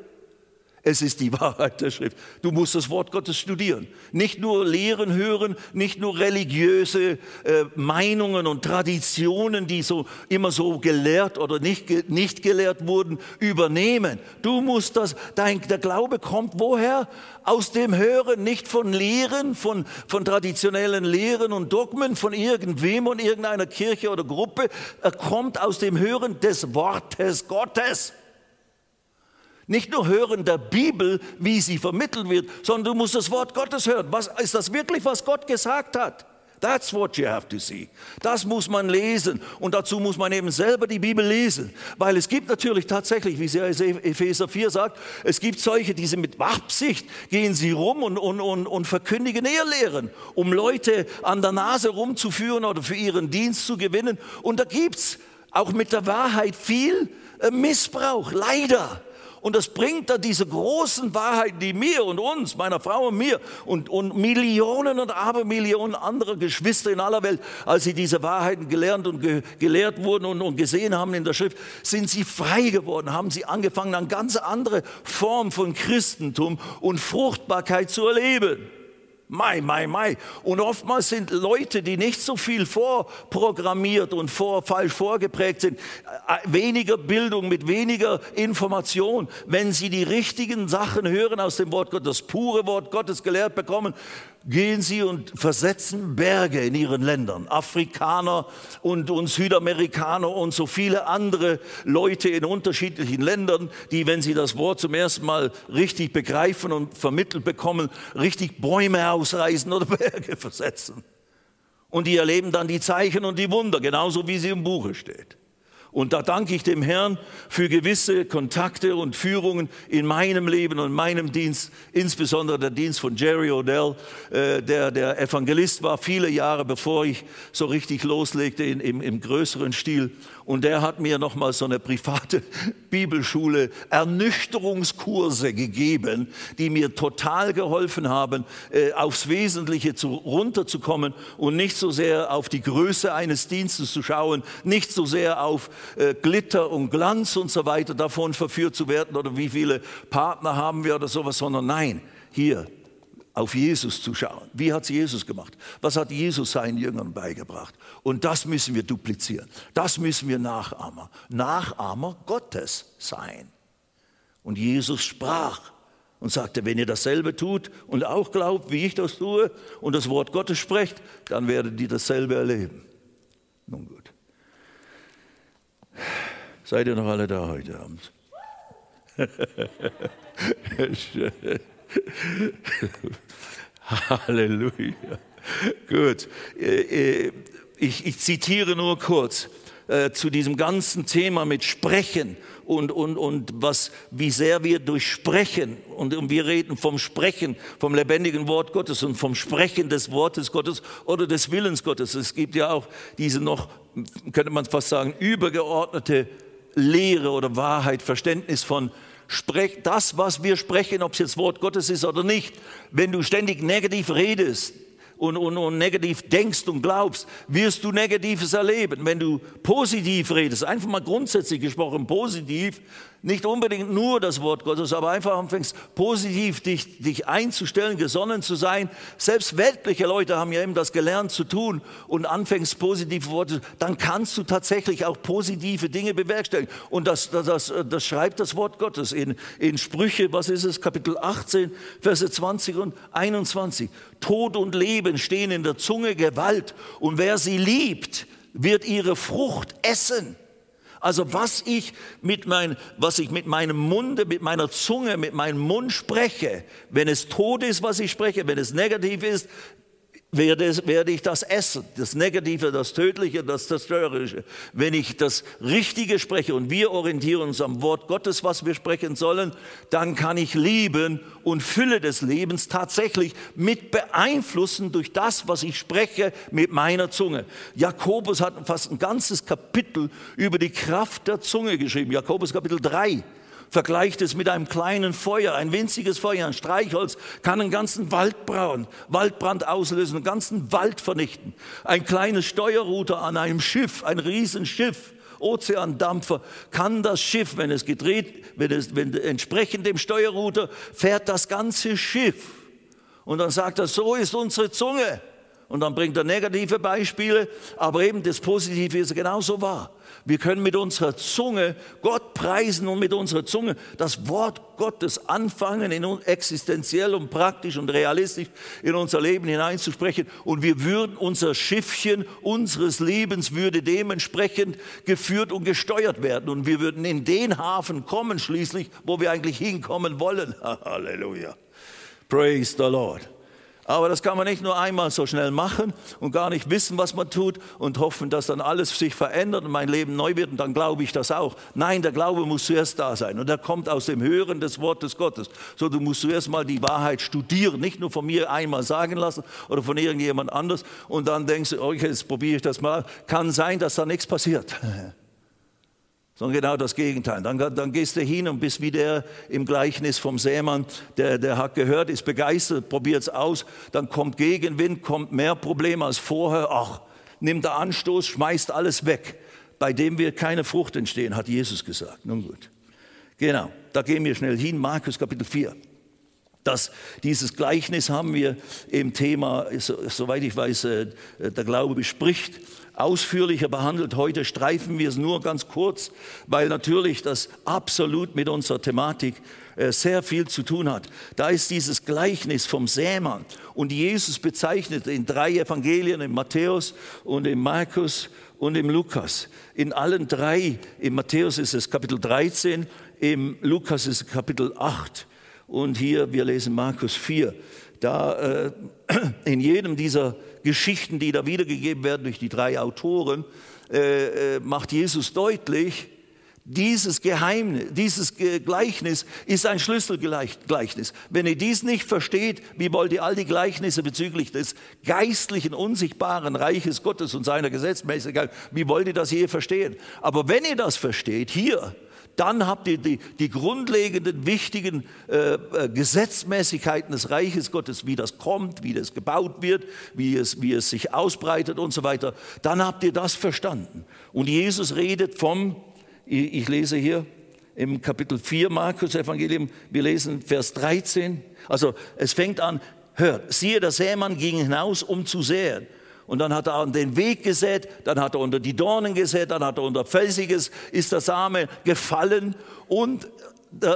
es ist die <laughs> Wahrheit der Schrift. Du musst das Wort Gottes studieren. Nicht nur Lehren hören, nicht nur religiöse äh, Meinungen und Traditionen, die so immer so gelehrt oder nicht, nicht gelehrt wurden, übernehmen. Du musst das, dein, der Glaube kommt woher? Aus dem Hören, nicht von Lehren, von, von traditionellen Lehren und Dogmen, von irgendwem und irgendeiner Kirche oder Gruppe. Er kommt aus dem Hören des Wortes Gottes. Nicht nur hören der Bibel, wie sie vermittelt wird, sondern du musst das Wort Gottes hören. Was, ist das wirklich, was Gott gesagt hat? That's what you have to see. Das muss man lesen und dazu muss man eben selber die Bibel lesen, weil es gibt natürlich tatsächlich, wie Epheser 4 sagt, es gibt solche, die sind mit Absicht, gehen sie rum und, und, und, und verkündigen Ehrlehren, um Leute an der Nase rumzuführen oder für ihren Dienst zu gewinnen. Und da gibt es auch mit der Wahrheit viel äh, Missbrauch, leider. Und das bringt dann diese großen Wahrheiten, die mir und uns, meiner Frau und mir und, und Millionen und Abermillionen anderer Geschwister in aller Welt, als sie diese Wahrheiten gelernt und ge gelehrt wurden und, und gesehen haben in der Schrift, sind sie frei geworden, haben sie angefangen, eine ganz andere Form von Christentum und Fruchtbarkeit zu erleben. Mai, mai, mai. Und oftmals sind Leute, die nicht so viel vorprogrammiert und vor, falsch vorgeprägt sind, äh, weniger Bildung mit weniger Information, wenn sie die richtigen Sachen hören aus dem Wort Gottes, das pure Wort Gottes gelehrt bekommen, gehen sie und versetzen Berge in ihren Ländern. Afrikaner und, und Südamerikaner und so viele andere Leute in unterschiedlichen Ländern, die, wenn sie das Wort zum ersten Mal richtig begreifen und vermittelt bekommen, richtig Bäume ausreißen oder <laughs> Berge versetzen. Und die erleben dann die Zeichen und die Wunder, genauso wie sie im Buche steht. Und da danke ich dem Herrn für gewisse Kontakte und Führungen in meinem Leben und meinem Dienst, insbesondere der Dienst von Jerry Odell, äh, der der Evangelist war, viele Jahre bevor ich so richtig loslegte in, im, im größeren Stil. Und der hat mir nochmal so eine private <laughs> Bibelschule Ernüchterungskurse gegeben, die mir total geholfen haben, äh, aufs Wesentliche zu, runterzukommen und nicht so sehr auf die Größe eines Dienstes zu schauen, nicht so sehr auf äh, Glitter und Glanz und so weiter davon verführt zu werden oder wie viele Partner haben wir oder sowas, sondern nein, hier auf Jesus zu schauen. Wie hat es Jesus gemacht? Was hat Jesus seinen Jüngern beigebracht? Und das müssen wir duplizieren. Das müssen wir Nachahmer, Nachahmer Gottes sein. Und Jesus sprach und sagte, wenn ihr dasselbe tut und auch glaubt, wie ich das tue und das Wort Gottes sprecht, dann werdet ihr dasselbe erleben. Nun gut. Seid ihr noch alle da heute Abend? <laughs> Halleluja. Gut. Äh, äh, ich, ich zitiere nur kurz äh, zu diesem ganzen Thema mit Sprechen und, und, und was, wie sehr wir durch Sprechen, und, wir reden vom Sprechen, vom lebendigen Wort Gottes und vom Sprechen des Wortes Gottes oder des Willens Gottes. Es gibt ja auch diese noch, könnte man fast sagen, übergeordnete Lehre oder Wahrheit, Verständnis von Sprech, das, was wir sprechen, ob es jetzt Wort Gottes ist oder nicht. Wenn du ständig negativ redest, und, und, und negativ denkst und glaubst, wirst du Negatives erleben. Wenn du positiv redest, einfach mal grundsätzlich gesprochen positiv, nicht unbedingt nur das Wort Gottes, aber einfach anfängst positiv dich, dich einzustellen, gesonnen zu sein. Selbst weltliche Leute haben ja eben das gelernt zu tun und anfängst positive Worte, dann kannst du tatsächlich auch positive Dinge bewerkstelligen. Und das, das, das, das schreibt das Wort Gottes in, in Sprüche, was ist es, Kapitel 18, Verse 20 und 21. Tod und Leben stehen in der Zunge Gewalt und wer sie liebt, wird ihre Frucht essen. Also was ich mit, mein, was ich mit meinem Munde, mit meiner Zunge, mit meinem Mund spreche, wenn es tot ist, was ich spreche, wenn es negativ ist, werde, werde ich das essen. Das Negative, das Tödliche, das Zerstörerische. Wenn ich das Richtige spreche und wir orientieren uns am Wort Gottes, was wir sprechen sollen, dann kann ich lieben und Fülle des Lebens tatsächlich mit beeinflussen durch das, was ich spreche mit meiner Zunge. Jakobus hat fast ein ganzes Kapitel über die Kraft der Zunge geschrieben. Jakobus Kapitel 3 vergleicht es mit einem kleinen Feuer, ein winziges Feuer, ein Streichholz kann einen ganzen Waldbrand, Waldbrand auslösen, einen ganzen Wald vernichten. Ein kleines Steuerruder an einem Schiff, ein Riesenschiff, Ozeandampfer, kann das Schiff, wenn es gedreht, wenn es wenn entsprechend dem Steuerruder fährt das ganze Schiff. Und dann sagt er, so ist unsere Zunge. Und dann bringt er negative Beispiele, aber eben das Positive ist genauso wahr. Wir können mit unserer Zunge Gott preisen und mit unserer Zunge das Wort Gottes anfangen, in existenziell und praktisch und realistisch in unser Leben hineinzusprechen. Und wir würden, unser Schiffchen unseres Lebens würde dementsprechend geführt und gesteuert werden. Und wir würden in den Hafen kommen schließlich, wo wir eigentlich hinkommen wollen. <laughs> Halleluja. Praise the Lord. Aber das kann man nicht nur einmal so schnell machen und gar nicht wissen, was man tut und hoffen, dass dann alles sich verändert und mein Leben neu wird und dann glaube ich das auch. Nein, der Glaube muss zuerst da sein und der kommt aus dem Hören des Wortes Gottes. So, du musst zuerst mal die Wahrheit studieren, nicht nur von mir einmal sagen lassen oder von irgendjemand anders und dann denkst du, okay, jetzt probiere ich das mal. Kann sein, dass da nichts passiert. <laughs> sondern genau das Gegenteil. Dann, dann, gehst du hin und bist wie der im Gleichnis vom Sämann, der, der hat gehört, ist begeistert, probiert es aus, dann kommt Gegenwind, kommt mehr Probleme als vorher. Ach, nimmt der Anstoß, schmeißt alles weg. Bei dem wird keine Frucht entstehen, hat Jesus gesagt. Nun gut. Genau, da gehen wir schnell hin, Markus Kapitel 4. Das, dieses Gleichnis haben wir im Thema, so, soweit ich weiß, äh, der Glaube bespricht ausführlicher behandelt. Heute streifen wir es nur ganz kurz, weil natürlich das absolut mit unserer Thematik äh, sehr viel zu tun hat. Da ist dieses Gleichnis vom Sämann und Jesus bezeichnet in drei Evangelien, in Matthäus und in Markus und im Lukas. In allen drei, im Matthäus ist es Kapitel 13, im Lukas ist es Kapitel 8 und hier, wir lesen Markus 4. Da äh, <clears throat> in jedem dieser Geschichten, die da wiedergegeben werden durch die drei Autoren, äh, äh, macht Jesus deutlich, dieses Geheimnis, dieses Gleichnis ist ein Schlüsselgleichnis. Wenn ihr dies nicht versteht, wie wollt ihr all die Gleichnisse bezüglich des geistlichen, unsichtbaren Reiches Gottes und seiner Gesetzmäßigkeit, wie wollt ihr das je verstehen? Aber wenn ihr das versteht, hier, dann habt ihr die, die grundlegenden, wichtigen äh, äh, Gesetzmäßigkeiten des Reiches Gottes, wie das kommt, wie das gebaut wird, wie es, wie es sich ausbreitet und so weiter. Dann habt ihr das verstanden. Und Jesus redet vom, ich lese hier im Kapitel 4 Markus Evangelium, wir lesen Vers 13. Also es fängt an, hört, siehe, der Sämann ging hinaus, um zu säen. Und dann hat er an den Weg gesät, dann hat er unter die Dornen gesät, dann hat er unter Felsiges, ist der Same gefallen und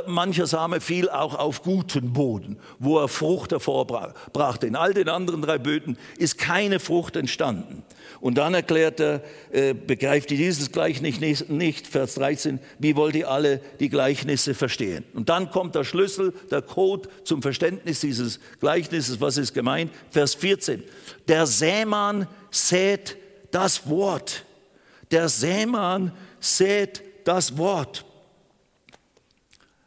mancher Same fiel auch auf guten Boden, wo er Frucht hervorbrachte. In all den anderen drei Böden ist keine Frucht entstanden. Und dann erklärt er, äh, begreift ihr dieses Gleichnis nicht, nicht, Vers 13, wie wollt ihr alle die Gleichnisse verstehen? Und dann kommt der Schlüssel, der Code zum Verständnis dieses Gleichnisses, was ist gemeint? Vers 14, der Sämann sät das Wort. Der Sämann sät das Wort.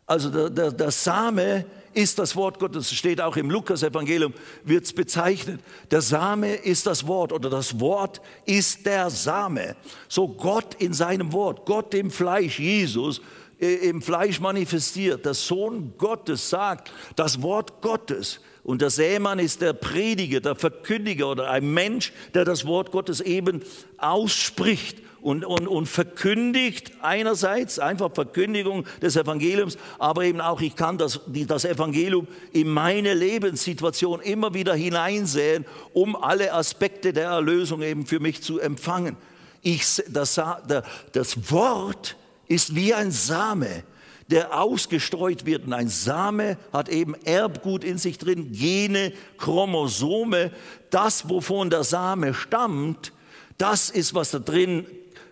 Also der, der, der Same ist das Wort Gottes. Es steht auch im Lukas-Evangelium, wird es bezeichnet. Der Same ist das Wort oder das Wort ist der Same. So Gott in seinem Wort, Gott im Fleisch, Jesus im Fleisch manifestiert. Der Sohn Gottes sagt das Wort Gottes. Und der Sämann ist der Prediger, der Verkündiger oder ein Mensch, der das Wort Gottes eben ausspricht und, und, und verkündigt einerseits einfach Verkündigung des Evangeliums, aber eben auch ich kann das, das Evangelium in meine Lebenssituation immer wieder hineinsehen, um alle Aspekte der Erlösung eben für mich zu empfangen. Ich, das, das Wort ist wie ein Same, der ausgestreut wird. Und ein Same hat eben Erbgut in sich drin, Gene, Chromosome. Das, wovon der Same stammt, das ist, was da drin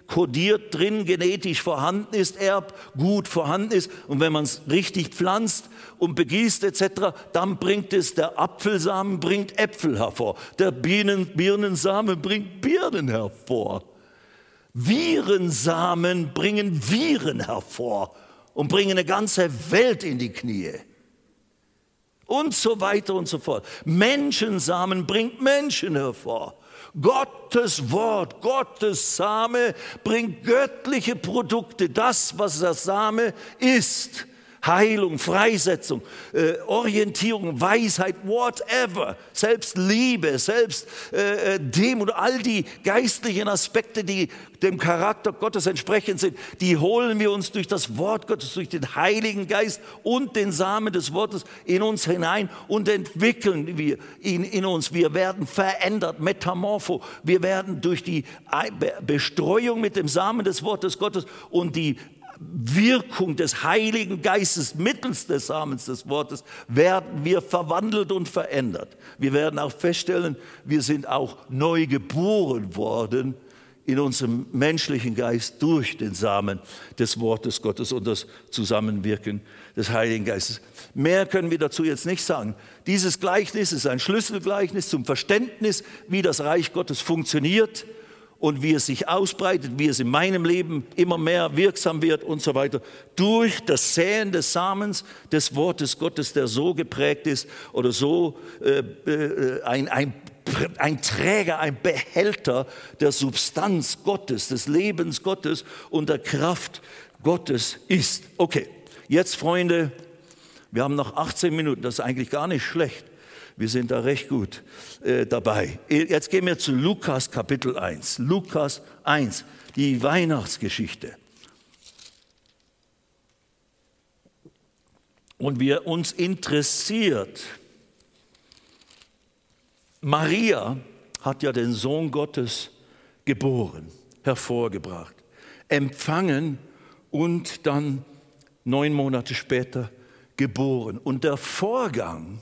kodiert drin genetisch vorhanden ist, Erbgut vorhanden ist. Und wenn man es richtig pflanzt und begießt etc., dann bringt es, der Apfelsamen bringt Äpfel hervor, der Birnen, Birnensamen bringt Birnen hervor. Virensamen bringen Viren hervor und bringen eine ganze Welt in die Knie. Und so weiter und so fort. Menschensamen bringt Menschen hervor. Gottes Wort, Gottes Same bringt göttliche Produkte, das, was der Same ist. Heilung, Freisetzung, äh, Orientierung, Weisheit, whatever, selbst Liebe, selbst äh, äh, all die geistlichen Aspekte, die dem Charakter Gottes entsprechend sind, die holen wir uns durch das Wort Gottes, durch den Heiligen Geist und den Samen des Wortes in uns hinein und entwickeln wir ihn in uns. Wir werden verändert, metamorpho. Wir werden durch die Bestreuung mit dem Samen des Wortes Gottes und die Wirkung des Heiligen Geistes mittels des Samens des Wortes werden wir verwandelt und verändert. Wir werden auch feststellen, wir sind auch neu geboren worden in unserem menschlichen Geist durch den Samen des Wortes Gottes und das Zusammenwirken des Heiligen Geistes. Mehr können wir dazu jetzt nicht sagen. Dieses Gleichnis ist ein Schlüsselgleichnis zum Verständnis, wie das Reich Gottes funktioniert und wie es sich ausbreitet, wie es in meinem Leben immer mehr wirksam wird und so weiter, durch das Säen des Samens des Wortes Gottes, der so geprägt ist oder so äh, äh, ein, ein, ein Träger, ein Behälter der Substanz Gottes, des Lebens Gottes und der Kraft Gottes ist. Okay, jetzt Freunde, wir haben noch 18 Minuten, das ist eigentlich gar nicht schlecht. Wir sind da recht gut äh, dabei. Jetzt gehen wir zu Lukas Kapitel 1. Lukas 1, die Weihnachtsgeschichte. Und wir uns interessiert, Maria hat ja den Sohn Gottes geboren, hervorgebracht, empfangen und dann neun Monate später geboren. Und der Vorgang,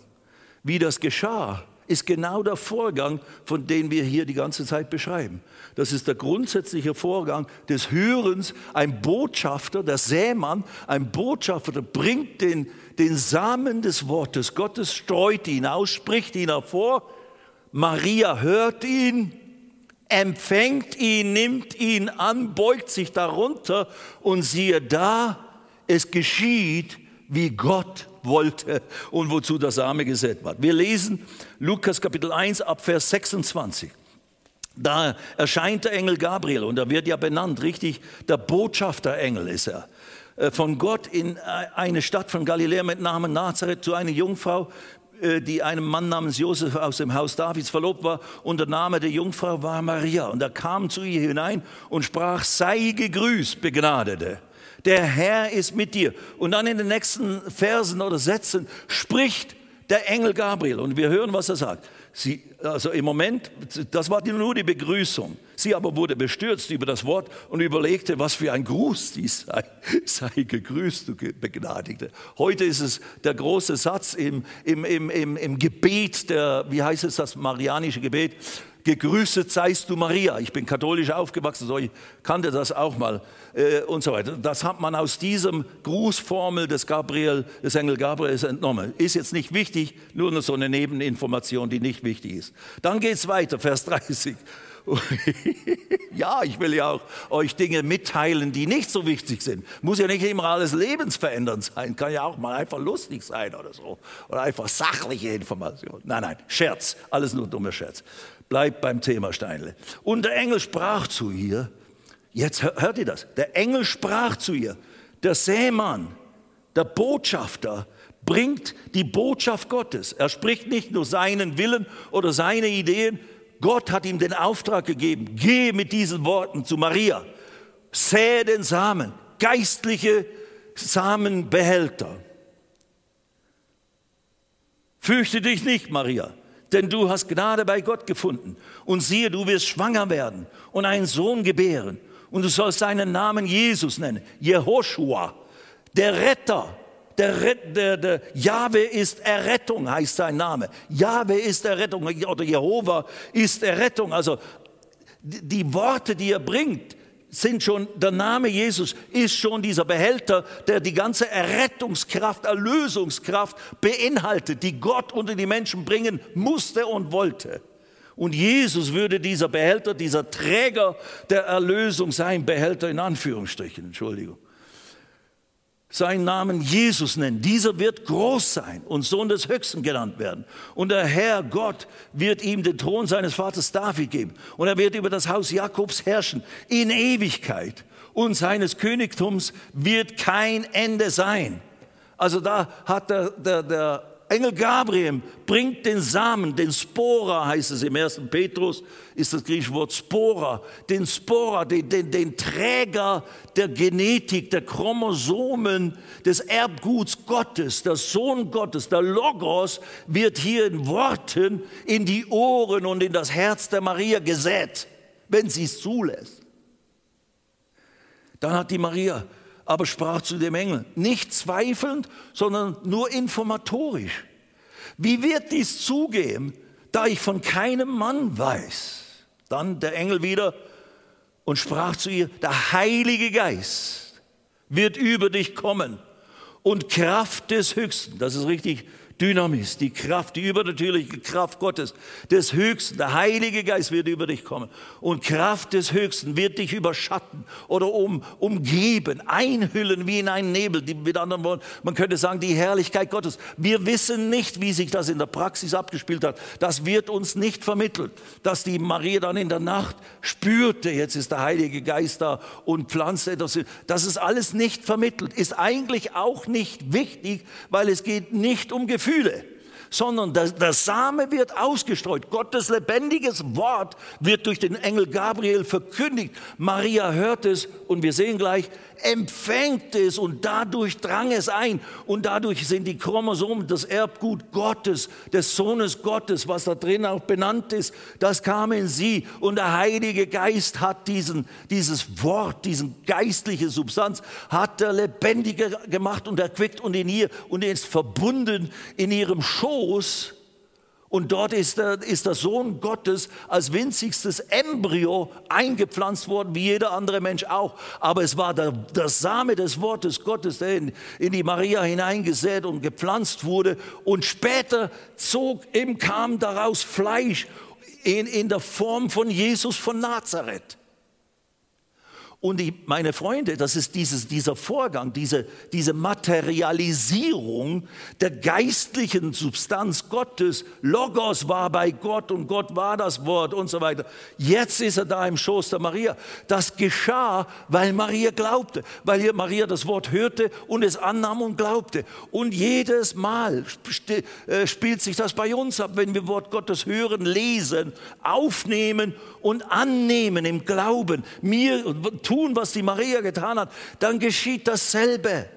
wie das geschah, ist genau der Vorgang, von dem wir hier die ganze Zeit beschreiben. Das ist der grundsätzliche Vorgang des Hörens. Ein Botschafter, der Sämann, ein Botschafter bringt den, den Samen des Wortes Gottes, streut ihn aus, spricht ihn hervor. Maria hört ihn, empfängt ihn, nimmt ihn an, beugt sich darunter und siehe da, es geschieht, wie Gott wollte und wozu der Same gesät war. Wir lesen Lukas Kapitel 1 ab Vers 26. Da erscheint der Engel Gabriel und er wird ja benannt, richtig, der Botschafterengel ist er. Äh, von Gott in äh, eine Stadt von Galiläa mit Namen Nazareth zu einer Jungfrau, äh, die einem Mann namens Josef aus dem Haus Davids verlobt war und der Name der Jungfrau war Maria. Und er kam zu ihr hinein und sprach, sei gegrüßt, Begnadete der Herr ist mit dir. Und dann in den nächsten Versen oder Sätzen spricht der Engel Gabriel und wir hören, was er sagt. Sie, also im Moment, das war nur die Begrüßung. Sie aber wurde bestürzt über das Wort und überlegte, was für ein Gruß dies sei. <laughs> Sei gegrüßt, du Begnadigte. Heute ist es der große Satz im, im, im, im, im Gebet, der, wie heißt es das marianische Gebet? Gegrüßet seist du Maria. Ich bin katholisch aufgewachsen, so ich kannte das auch mal äh, und so weiter. Das hat man aus diesem Grußformel des Gabriel, des Engel Gabriels entnommen. Ist jetzt nicht wichtig, nur so eine Nebeninformation, die nicht wichtig ist. Dann geht es weiter, Vers 30. <laughs> ja, ich will ja auch euch Dinge mitteilen, die nicht so wichtig sind. Muss ja nicht immer alles lebensverändernd sein, kann ja auch mal einfach lustig sein oder so. Oder einfach sachliche Information. Nein, nein, Scherz, alles nur dummer Scherz. Bleibt beim Thema Steinle. Und der Engel sprach zu ihr, jetzt hört ihr das, der Engel sprach zu ihr, der Sämann, der Botschafter, bringt die Botschaft Gottes. Er spricht nicht nur seinen Willen oder seine Ideen, Gott hat ihm den Auftrag gegeben, geh mit diesen Worten zu Maria, sähe den Samen, geistliche Samenbehälter. Fürchte dich nicht, Maria, denn du hast Gnade bei Gott gefunden. Und siehe, du wirst schwanger werden und einen Sohn gebären. Und du sollst seinen Namen Jesus nennen, Jehoshua, der Retter der, der, der Jahwe ist Errettung, heißt sein Name. Jahwe ist Errettung oder Jehova ist Errettung. Also die Worte, die er bringt, sind schon, der Name Jesus ist schon dieser Behälter, der die ganze Errettungskraft, Erlösungskraft beinhaltet, die Gott unter die Menschen bringen musste und wollte. Und Jesus würde dieser Behälter, dieser Träger der Erlösung sein, Behälter in Anführungsstrichen, Entschuldigung seinen Namen Jesus nennen. Dieser wird groß sein und Sohn des Höchsten genannt werden. Und der Herr Gott wird ihm den Thron seines Vaters David geben. Und er wird über das Haus Jakobs herrschen in Ewigkeit. Und seines Königtums wird kein Ende sein. Also da hat der, der, der Engel Gabriel bringt den Samen, den Spora heißt es im ersten Petrus, ist das griechische Wort Spora, den Spora, den, den, den Träger der Genetik, der Chromosomen, des Erbguts Gottes, der Sohn Gottes, der Logos wird hier in Worten in die Ohren und in das Herz der Maria gesät, wenn sie es zulässt. Dann hat die Maria aber sprach zu dem Engel, nicht zweifelnd, sondern nur informatorisch. Wie wird dies zugehen, da ich von keinem Mann weiß? Dann der Engel wieder und sprach zu ihr, der Heilige Geist wird über dich kommen und Kraft des Höchsten, das ist richtig Dynamis, die Kraft, die übernatürliche Kraft Gottes, des Höchsten. Der Heilige Geist wird über dich kommen und Kraft des Höchsten wird dich überschatten oder um, umgeben, einhüllen wie in einen Nebel. Die, mit anderen Worten, man könnte sagen, die Herrlichkeit Gottes. Wir wissen nicht, wie sich das in der Praxis abgespielt hat. Das wird uns nicht vermittelt, dass die Maria dann in der Nacht spürte, jetzt ist der Heilige Geist da und pflanzt etwas. Das ist alles nicht vermittelt, ist eigentlich auch nicht wichtig, weil es geht nicht um Gefühle. Gefühle, sondern der, der Same wird ausgestreut. Gottes lebendiges Wort wird durch den Engel Gabriel verkündigt. Maria hört es und wir sehen gleich, empfängt es und dadurch drang es ein. Und dadurch sind die Chromosomen, das Erbgut Gottes, des Sohnes Gottes, was da drin auch benannt ist, das kam in sie. Und der Heilige Geist hat diesen, dieses Wort, diesen geistliche Substanz, hat er lebendiger gemacht und erquickt und in ihr und ist verbunden in ihrem Schoß und dort ist der, ist der Sohn Gottes als winzigstes Embryo eingepflanzt worden, wie jeder andere Mensch auch. Aber es war der, der Same des Wortes Gottes, der in, in die Maria hineingesät und gepflanzt wurde. Und später zog, eben kam daraus Fleisch in, in der Form von Jesus von Nazareth. Und die, meine Freunde, das ist dieses, dieser Vorgang, diese, diese Materialisierung der geistlichen Substanz Gottes. Logos war bei Gott und Gott war das Wort und so weiter. Jetzt ist er da im Schoß der Maria. Das geschah, weil Maria glaubte, weil Maria das Wort hörte und es annahm und glaubte. Und jedes Mal äh, spielt sich das bei uns ab, wenn wir Wort Gottes hören, lesen, aufnehmen und annehmen im Glauben, mir tun, was die Maria getan hat, dann geschieht dasselbe.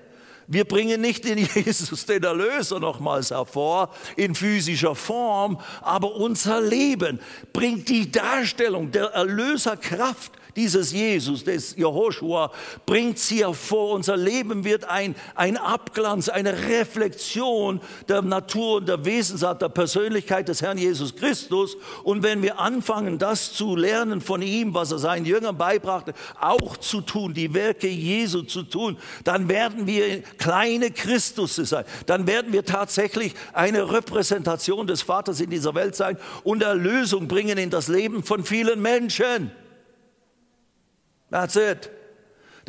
Wir bringen nicht in <laughs> Jesus den Erlöser nochmals hervor in physischer Form, aber unser Leben bringt die Darstellung der Erlöserkraft dieses Jesus, des Jehoshua, bringt sie hervor. Unser Leben wird ein, ein Abglanz, eine Reflexion der Natur und der Wesensart, der Persönlichkeit des Herrn Jesus Christus. Und wenn wir anfangen, das zu lernen von ihm, was er seinen Jüngern beibrachte, auch zu tun, die Werke Jesu zu tun, dann werden wir kleine Christusse sein. Dann werden wir tatsächlich eine Repräsentation des Vaters in dieser Welt sein und Erlösung bringen in das Leben von vielen Menschen. That's it.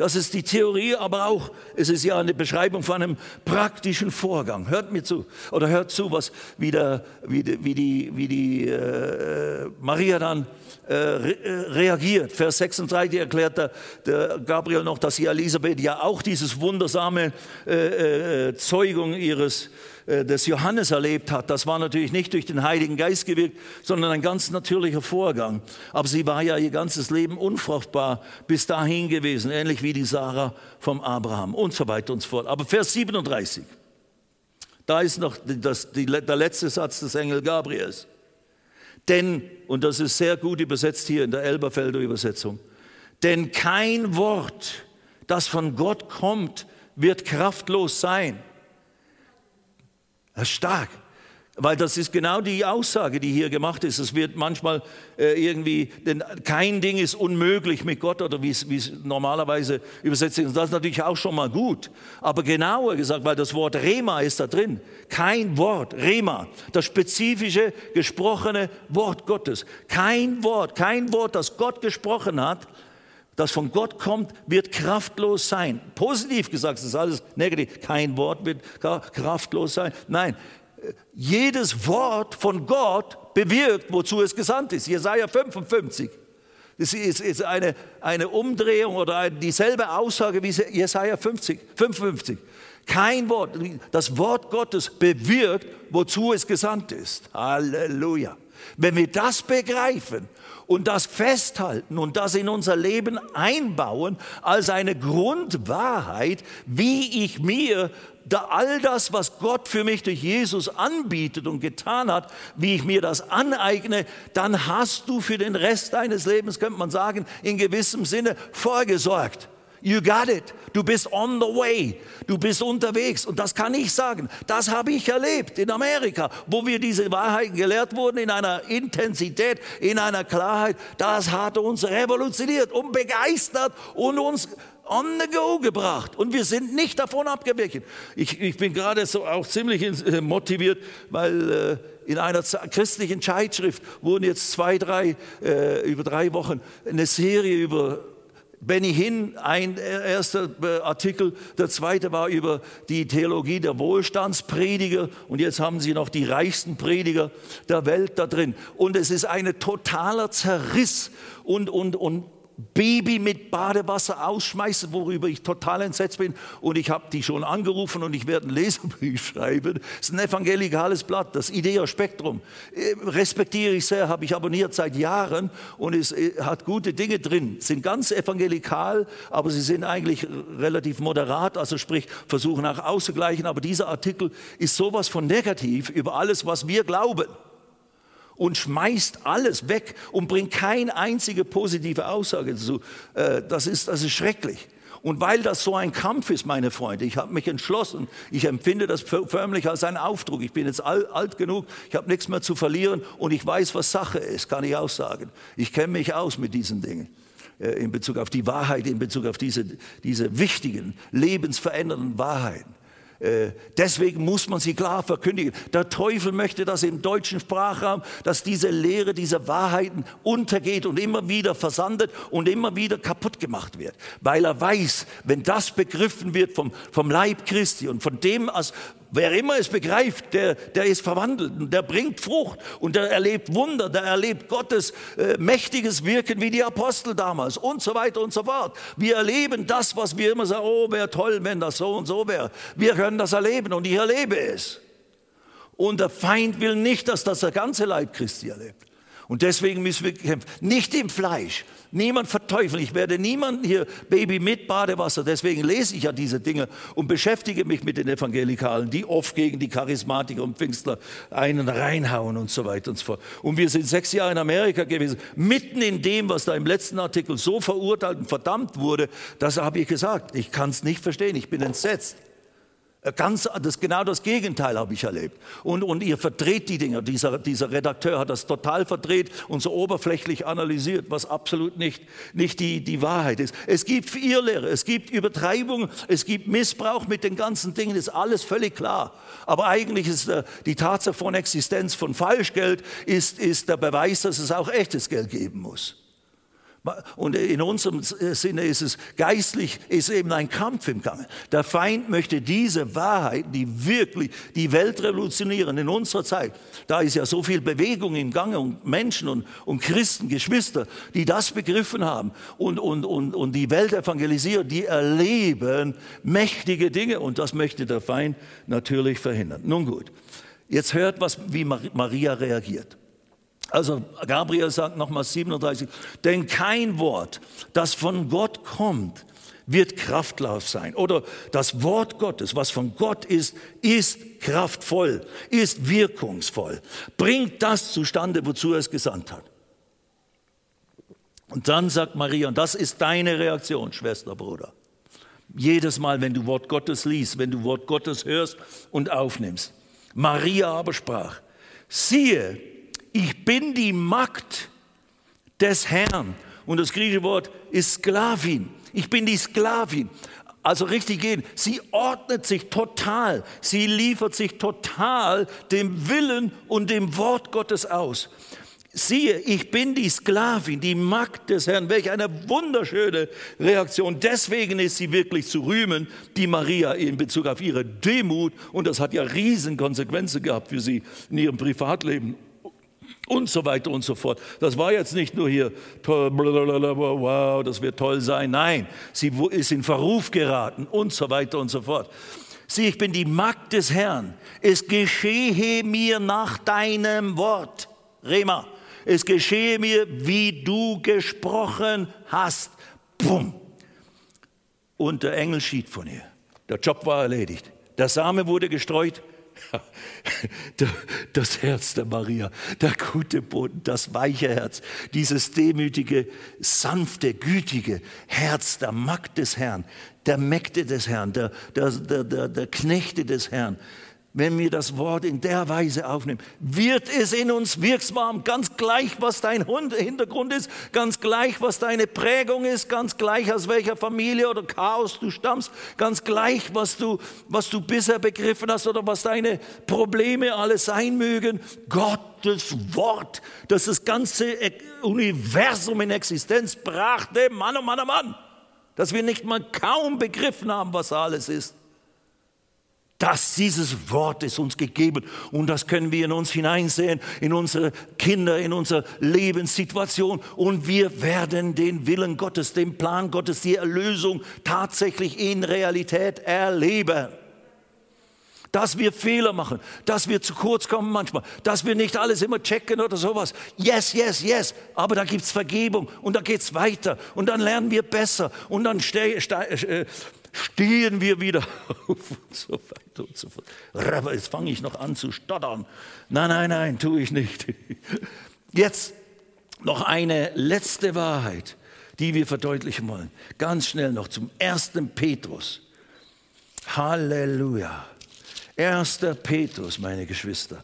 Das ist die Theorie, aber auch, es ist ja eine Beschreibung von einem praktischen Vorgang. Hört mir zu oder hört zu, was wie, der, wie die, wie die, wie die äh, Maria dann äh, äh, reagiert. Vers 36 erklärt der, der, Gabriel noch, dass sie Elisabeth ja auch dieses wundersame äh, äh Zeugung ihres äh, des Johannes erlebt hat, das war natürlich nicht durch den Heiligen Geist gewirkt, sondern ein ganz natürlicher Vorgang. Aber sie war ja ihr ganzes Leben unfruchtbar bis dahin gewesen, ähnlich wie die Sarah vom Abraham und so weiter und so fort. Aber Vers 37, da ist noch das, die, der letzte Satz des Engel Gabriels. Denn, und das ist sehr gut übersetzt hier in der Elberfelder Übersetzung, denn kein Wort, das von Gott kommt, wird kraftlos sein. Das ist stark. Weil das ist genau die Aussage, die hier gemacht ist. Es wird manchmal äh, irgendwie, denn kein Ding ist unmöglich mit Gott oder wie es normalerweise übersetzt ist. Das ist natürlich auch schon mal gut. Aber genauer gesagt, weil das Wort Rema ist da drin. Kein Wort, Rema, das spezifische gesprochene Wort Gottes. Kein Wort, kein Wort, das Gott gesprochen hat, das von Gott kommt, wird kraftlos sein. Positiv gesagt, das ist alles negativ. Kein Wort wird kraftlos sein. Nein, jedes Wort von Gott bewirkt, wozu es gesandt ist. Jesaja 55. Das ist eine, eine Umdrehung oder dieselbe Aussage wie Jesaja 50, 55. Kein Wort, das Wort Gottes bewirkt, wozu es gesandt ist. Halleluja. Wenn wir das begreifen und das festhalten und das in unser Leben einbauen als eine Grundwahrheit, wie ich mir da all das, was Gott für mich durch Jesus anbietet und getan hat, wie ich mir das aneigne, dann hast du für den Rest deines Lebens, könnte man sagen, in gewissem Sinne vorgesorgt. You got it. Du bist on the way. Du bist unterwegs. Und das kann ich sagen. Das habe ich erlebt in Amerika, wo wir diese Wahrheiten gelehrt wurden in einer Intensität, in einer Klarheit. Das hat uns revolutioniert und begeistert und uns on the go gebracht. Und wir sind nicht davon abgewichen. Ich, ich bin gerade so auch ziemlich äh, motiviert, weil äh, in einer christlichen Zeitschrift wurden jetzt zwei, drei, äh, über drei Wochen eine Serie über Benny Hinn, ein erster äh, Artikel, der zweite war über die Theologie der Wohlstandsprediger. Und jetzt haben sie noch die reichsten Prediger der Welt da drin. Und es ist ein totaler Zerriss. Und, und, und Baby mit Badewasser ausschmeißen, worüber ich total entsetzt bin. Und ich habe die schon angerufen und ich werde einen Leserbrief <laughs> schreiben. Es ist ein evangelikales Blatt, das Idea Spektrum. Äh, respektiere ich sehr, habe ich abonniert seit Jahren und es äh, hat gute Dinge drin. Sind ganz evangelikal, aber sie sind eigentlich relativ moderat, also sprich versuchen auch auszugleichen. Aber dieser Artikel ist sowas von negativ über alles, was wir glauben und schmeißt alles weg und bringt keine einzige positive Aussage dazu. Äh, das ist, das ist schrecklich. Und weil das so ein Kampf ist, meine Freunde, ich habe mich entschlossen, ich empfinde das förmlich als einen Aufdruck. Ich bin jetzt alt genug, ich habe nichts mehr zu verlieren und ich weiß, was Sache ist, kann ich auch sagen. Ich kenne mich aus mit diesen Dingen äh, in Bezug auf die Wahrheit, in Bezug auf diese, diese wichtigen, lebensverändernden Wahrheiten. Äh, deswegen muss man sie klar verkündigen. Der Teufel möchte das im deutschen Sprachraum, dass diese Lehre, diese Wahrheiten untergeht und immer wieder versandet und immer wieder kaputt gemacht wird. Weil er weiß, wenn das begriffen wird vom, vom Leib Christi und von dem, als Wer immer es begreift, der, der ist verwandelt und der bringt Frucht und der erlebt Wunder, der erlebt Gottes äh, mächtiges Wirken wie die Apostel damals und so weiter und so fort. Wir erleben das, was wir immer sagen, oh, wäre toll, wenn das so und so wäre. Wir können das erleben und ich erlebe es. Und der Feind will nicht, dass das der ganze Leib Christi erlebt. Und deswegen müssen wir kämpfen. Nicht im Fleisch. Niemand verteufeln. Ich werde niemanden hier Baby mit Badewasser. Deswegen lese ich ja diese Dinge und beschäftige mich mit den Evangelikalen, die oft gegen die Charismatiker und Pfingstler einen reinhauen und so weiter und so fort. Und wir sind sechs Jahre in Amerika gewesen. Mitten in dem, was da im letzten Artikel so verurteilt und verdammt wurde, das habe ich gesagt. Ich kann es nicht verstehen. Ich bin entsetzt. Äh, ganz, das, genau das Gegenteil habe ich erlebt. Und, und ihr verdreht die Dinge. Dieser, dieser Redakteur hat das total verdreht und so oberflächlich analysiert, was absolut nicht, nicht die, die Wahrheit ist. Es gibt Irrlehre, es gibt Übertreibung, es gibt Missbrauch mit den ganzen Dingen, ist alles völlig klar. Aber eigentlich ist äh, die Tatsache von Existenz von Falschgeld ist, ist der Beweis, dass es auch echtes Geld geben muss. Und in unserem Sinne ist es geistlich, ist eben ein Kampf im Gange. Der Feind möchte diese Wahrheiten, die wirklich die Welt revolutionieren in unserer Zeit. Da ist ja so viel Bewegung im Gange und Menschen und, und Christen, Geschwister, die das begriffen haben und, und, und, und die Welt evangelisieren, die erleben mächtige Dinge und das möchte der Feind natürlich verhindern. Nun gut, jetzt hört was, wie Maria reagiert. Also Gabriel sagt nochmal 37, denn kein Wort, das von Gott kommt, wird kraftlos sein. Oder das Wort Gottes, was von Gott ist, ist kraftvoll, ist wirkungsvoll, bringt das zustande, wozu er es gesandt hat. Und dann sagt Maria, und das ist deine Reaktion, Schwester, Bruder. Jedes Mal, wenn du Wort Gottes liest, wenn du Wort Gottes hörst und aufnimmst. Maria aber sprach, siehe, ich bin die Magd des Herrn. Und das griechische Wort ist Sklavin. Ich bin die Sklavin. Also richtig gehen. Sie ordnet sich total. Sie liefert sich total dem Willen und dem Wort Gottes aus. Siehe, ich bin die Sklavin, die Magd des Herrn. Welch eine wunderschöne Reaktion. Deswegen ist sie wirklich zu rühmen, die Maria in Bezug auf ihre Demut. Und das hat ja riesen Konsequenzen gehabt für sie in ihrem Privatleben und so weiter und so fort. Das war jetzt nicht nur hier, wow, das wird toll sein. Nein, sie ist in Verruf geraten und so weiter und so fort. Sieh, ich bin die Magd des Herrn. Es geschehe mir nach deinem Wort. Rema, es geschehe mir, wie du gesprochen hast. Bumm. Und der Engel schied von ihr. Der Job war erledigt. Der Same wurde gestreut <laughs> das Herz der Maria, der gute Boden, das weiche Herz, dieses demütige, sanfte, gütige Herz der Magd des Herrn, der Mägde des Herrn, der, der, der, der Knechte des Herrn, wenn wir das Wort in der Weise aufnehmen, wird es in uns wirksam, ganz gleich, was dein Hintergrund ist, ganz gleich, was deine Prägung ist, ganz gleich, aus welcher Familie oder Chaos du stammst, ganz gleich, was du, was du bisher begriffen hast oder was deine Probleme alle sein mögen. Gottes Wort, das das ganze Universum in Existenz brachte, Mann, oh Mann, oh Mann, dass wir nicht mal kaum begriffen haben, was alles ist dass dieses Wort ist uns gegeben und das können wir in uns hineinsehen, in unsere Kinder, in unsere Lebenssituation und wir werden den Willen Gottes, den Plan Gottes, die Erlösung tatsächlich in Realität erleben. Dass wir Fehler machen, dass wir zu kurz kommen manchmal, dass wir nicht alles immer checken oder sowas. Yes, yes, yes. Aber da gibt es Vergebung und da geht es weiter und dann lernen wir besser und dann äh, stehen wir wieder <laughs> auf und so weiter und so fort. Jetzt fange ich noch an zu stottern. Nein, nein, nein, tue ich nicht. <laughs> Jetzt noch eine letzte Wahrheit, die wir verdeutlichen wollen. Ganz schnell noch zum ersten Petrus. Halleluja. Erster Petrus, meine Geschwister.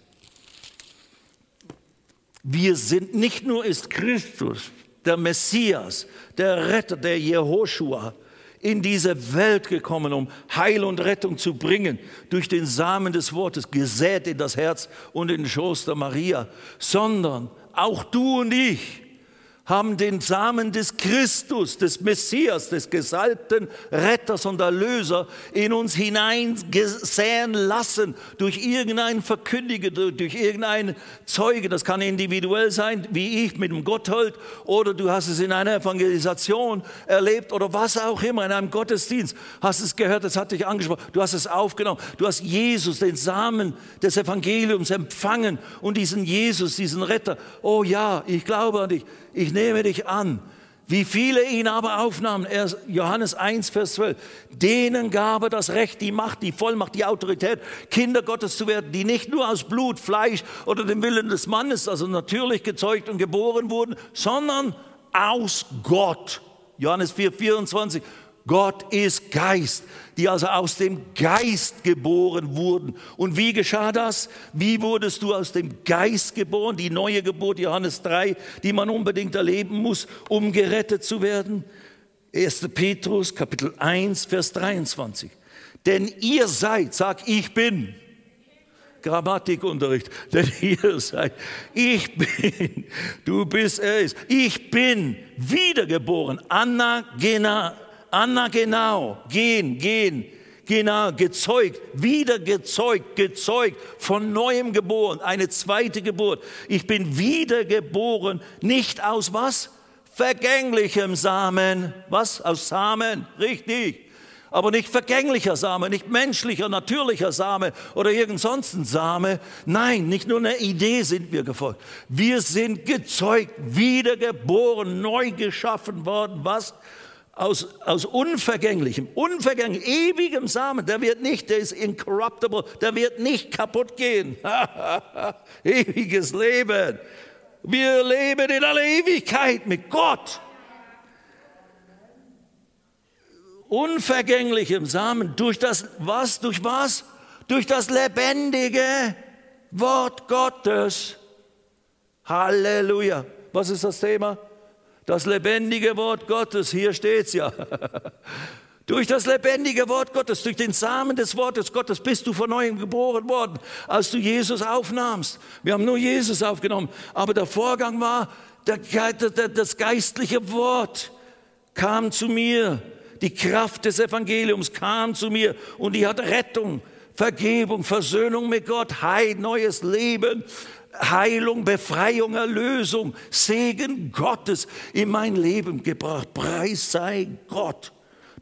Wir sind, nicht nur ist Christus der Messias, der Retter, der Jehoshua, in diese Welt gekommen, um Heil und Rettung zu bringen, durch den Samen des Wortes, gesät in das Herz und in den Schoß der Maria, sondern auch du und ich haben den Samen des Christus, des Messias, des gesalbten Retters und Erlöser in uns hineinsäen lassen durch irgendeinen Verkündiger, durch irgendeinen Zeuge. Das kann individuell sein, wie ich mit dem Gotthold, oder du hast es in einer Evangelisation erlebt oder was auch immer, in einem Gottesdienst. Hast es gehört, das hat dich angesprochen, du hast es aufgenommen. Du hast Jesus, den Samen des Evangeliums empfangen und diesen Jesus, diesen Retter. Oh ja, ich glaube an dich ich nehme dich an. Wie viele ihn aber aufnahmen, Johannes 1, Vers 12, denen gab er das Recht, die Macht, die Vollmacht, die Autorität, Kinder Gottes zu werden, die nicht nur aus Blut, Fleisch oder dem Willen des Mannes, also natürlich gezeugt und geboren wurden, sondern aus Gott. Johannes 4, 24. Gott ist Geist, die also aus dem Geist geboren wurden. Und wie geschah das? Wie wurdest du aus dem Geist geboren? Die neue Geburt, Johannes 3, die man unbedingt erleben muss, um gerettet zu werden. 1. Petrus, Kapitel 1, Vers 23. Denn ihr seid, sag ich bin, Grammatikunterricht, <laughs> denn ihr seid, ich bin, du bist, ist, ich bin wiedergeboren, Anna Gena Anna genau, gehen, gehen, genau, gezeugt, wieder gezeugt, gezeugt, von neuem geboren, eine zweite Geburt. Ich bin wiedergeboren, nicht aus was? Vergänglichem Samen. Was? Aus Samen, richtig. Aber nicht vergänglicher Same, nicht menschlicher, natürlicher Same oder irgend sonst ein Same. Nein, nicht nur eine Idee sind wir gefolgt. Wir sind gezeugt, wiedergeboren, neu geschaffen worden. Was? Aus, aus unvergänglichem, unvergänglichem, ewigem Samen, der wird nicht, der ist incorruptible, der wird nicht kaputt gehen. <laughs> Ewiges Leben. Wir leben in aller Ewigkeit mit Gott. Unvergänglichem Samen, durch das, was, durch was? Durch das lebendige Wort Gottes. Halleluja. Was ist das Thema? Das lebendige Wort Gottes, hier steht es ja. <laughs> Durch das lebendige Wort Gottes, durch den Samen des Wortes Gottes bist du von neuem geboren worden, als du Jesus aufnahmst. Wir haben nur Jesus aufgenommen, aber der Vorgang war, das geistliche Wort kam zu mir, die Kraft des Evangeliums kam zu mir und die hat Rettung, Vergebung, Versöhnung mit Gott, Heil, neues Leben, Heilung, Befreiung, Erlösung, Segen Gottes in mein Leben gebracht. Preis sei Gott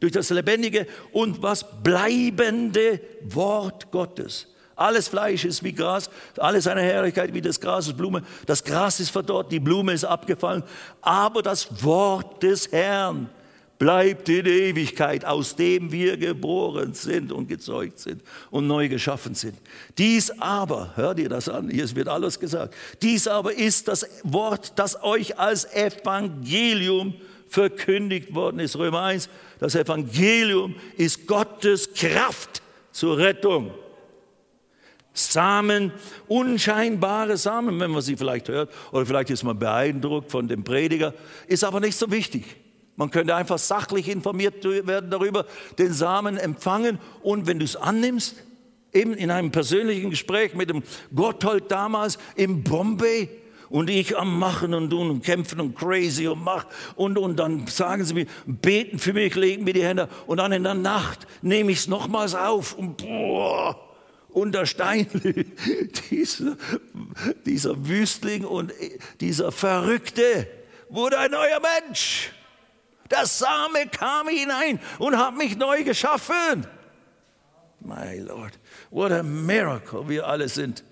durch das lebendige und was bleibende Wort Gottes. Alles Fleisch ist wie Gras, alles seine Herrlichkeit wie das Gras ist Blume. Das Gras ist verdorrt, die Blume ist abgefallen, aber das Wort des Herrn bleibt in Ewigkeit, aus dem wir geboren sind und gezeugt sind und neu geschaffen sind. Dies aber, hört ihr das an, hier wird alles gesagt, dies aber ist das Wort, das euch als Evangelium verkündigt worden ist. Römer 1, das Evangelium ist Gottes Kraft zur Rettung. Samen, unscheinbare Samen, wenn man sie vielleicht hört, oder vielleicht ist man beeindruckt von dem Prediger, ist aber nicht so wichtig. Man könnte einfach sachlich informiert werden darüber, den Samen empfangen und wenn du es annimmst, eben in einem persönlichen Gespräch mit dem Gotthold damals in Bombay, und ich am Machen und tun und kämpfen und crazy und mach und, und dann sagen sie mir, beten für mich, legen mir die Hände und dann in der Nacht nehme ich es nochmals auf und boah, und der Stein, <laughs> dieser, dieser Wüstling und dieser Verrückte wurde ein neuer Mensch. Der Same kam hinein und hat mich neu geschaffen. My Lord, what a miracle wir alle sind.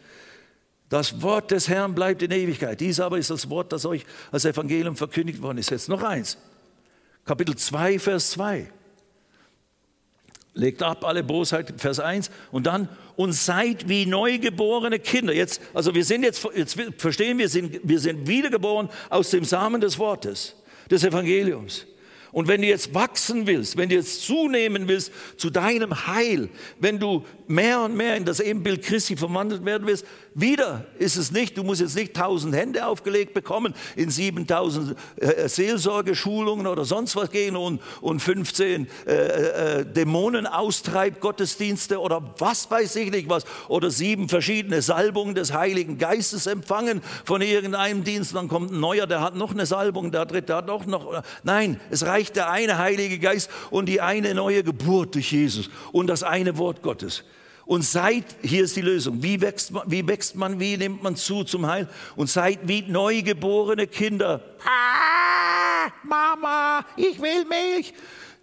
Das Wort des Herrn bleibt in Ewigkeit. Dies aber ist das Wort, das euch als Evangelium verkündigt worden ist. Jetzt noch eins. Kapitel 2, Vers 2. Legt ab alle Bosheit, Vers 1. Und dann, und seid wie neugeborene Kinder. Jetzt, also wir sind jetzt, jetzt verstehen wir, sind, wir sind wiedergeboren aus dem Samen des Wortes, des Evangeliums. Und wenn du jetzt wachsen willst, wenn du jetzt zunehmen willst zu deinem Heil, wenn du mehr und mehr in das Ebenbild Christi verwandelt werden willst, wieder ist es nicht, du musst jetzt nicht tausend Hände aufgelegt bekommen, in 7000 äh, Seelsorgeschulungen oder sonst was gehen und, und 15 äh, äh, Dämonen austreibt, Gottesdienste oder was weiß ich nicht was, oder sieben verschiedene Salbungen des Heiligen Geistes empfangen von irgendeinem Dienst, dann kommt ein neuer, der hat noch eine Salbung, der dritte hat auch noch. Nein, es reicht der eine Heilige Geist und die eine neue Geburt durch Jesus und das eine Wort Gottes. Und seid, hier ist die Lösung, wie wächst, man, wie wächst man, wie nimmt man zu zum Heil? Und seid wie neugeborene Kinder. Ah, Mama, ich will Milch.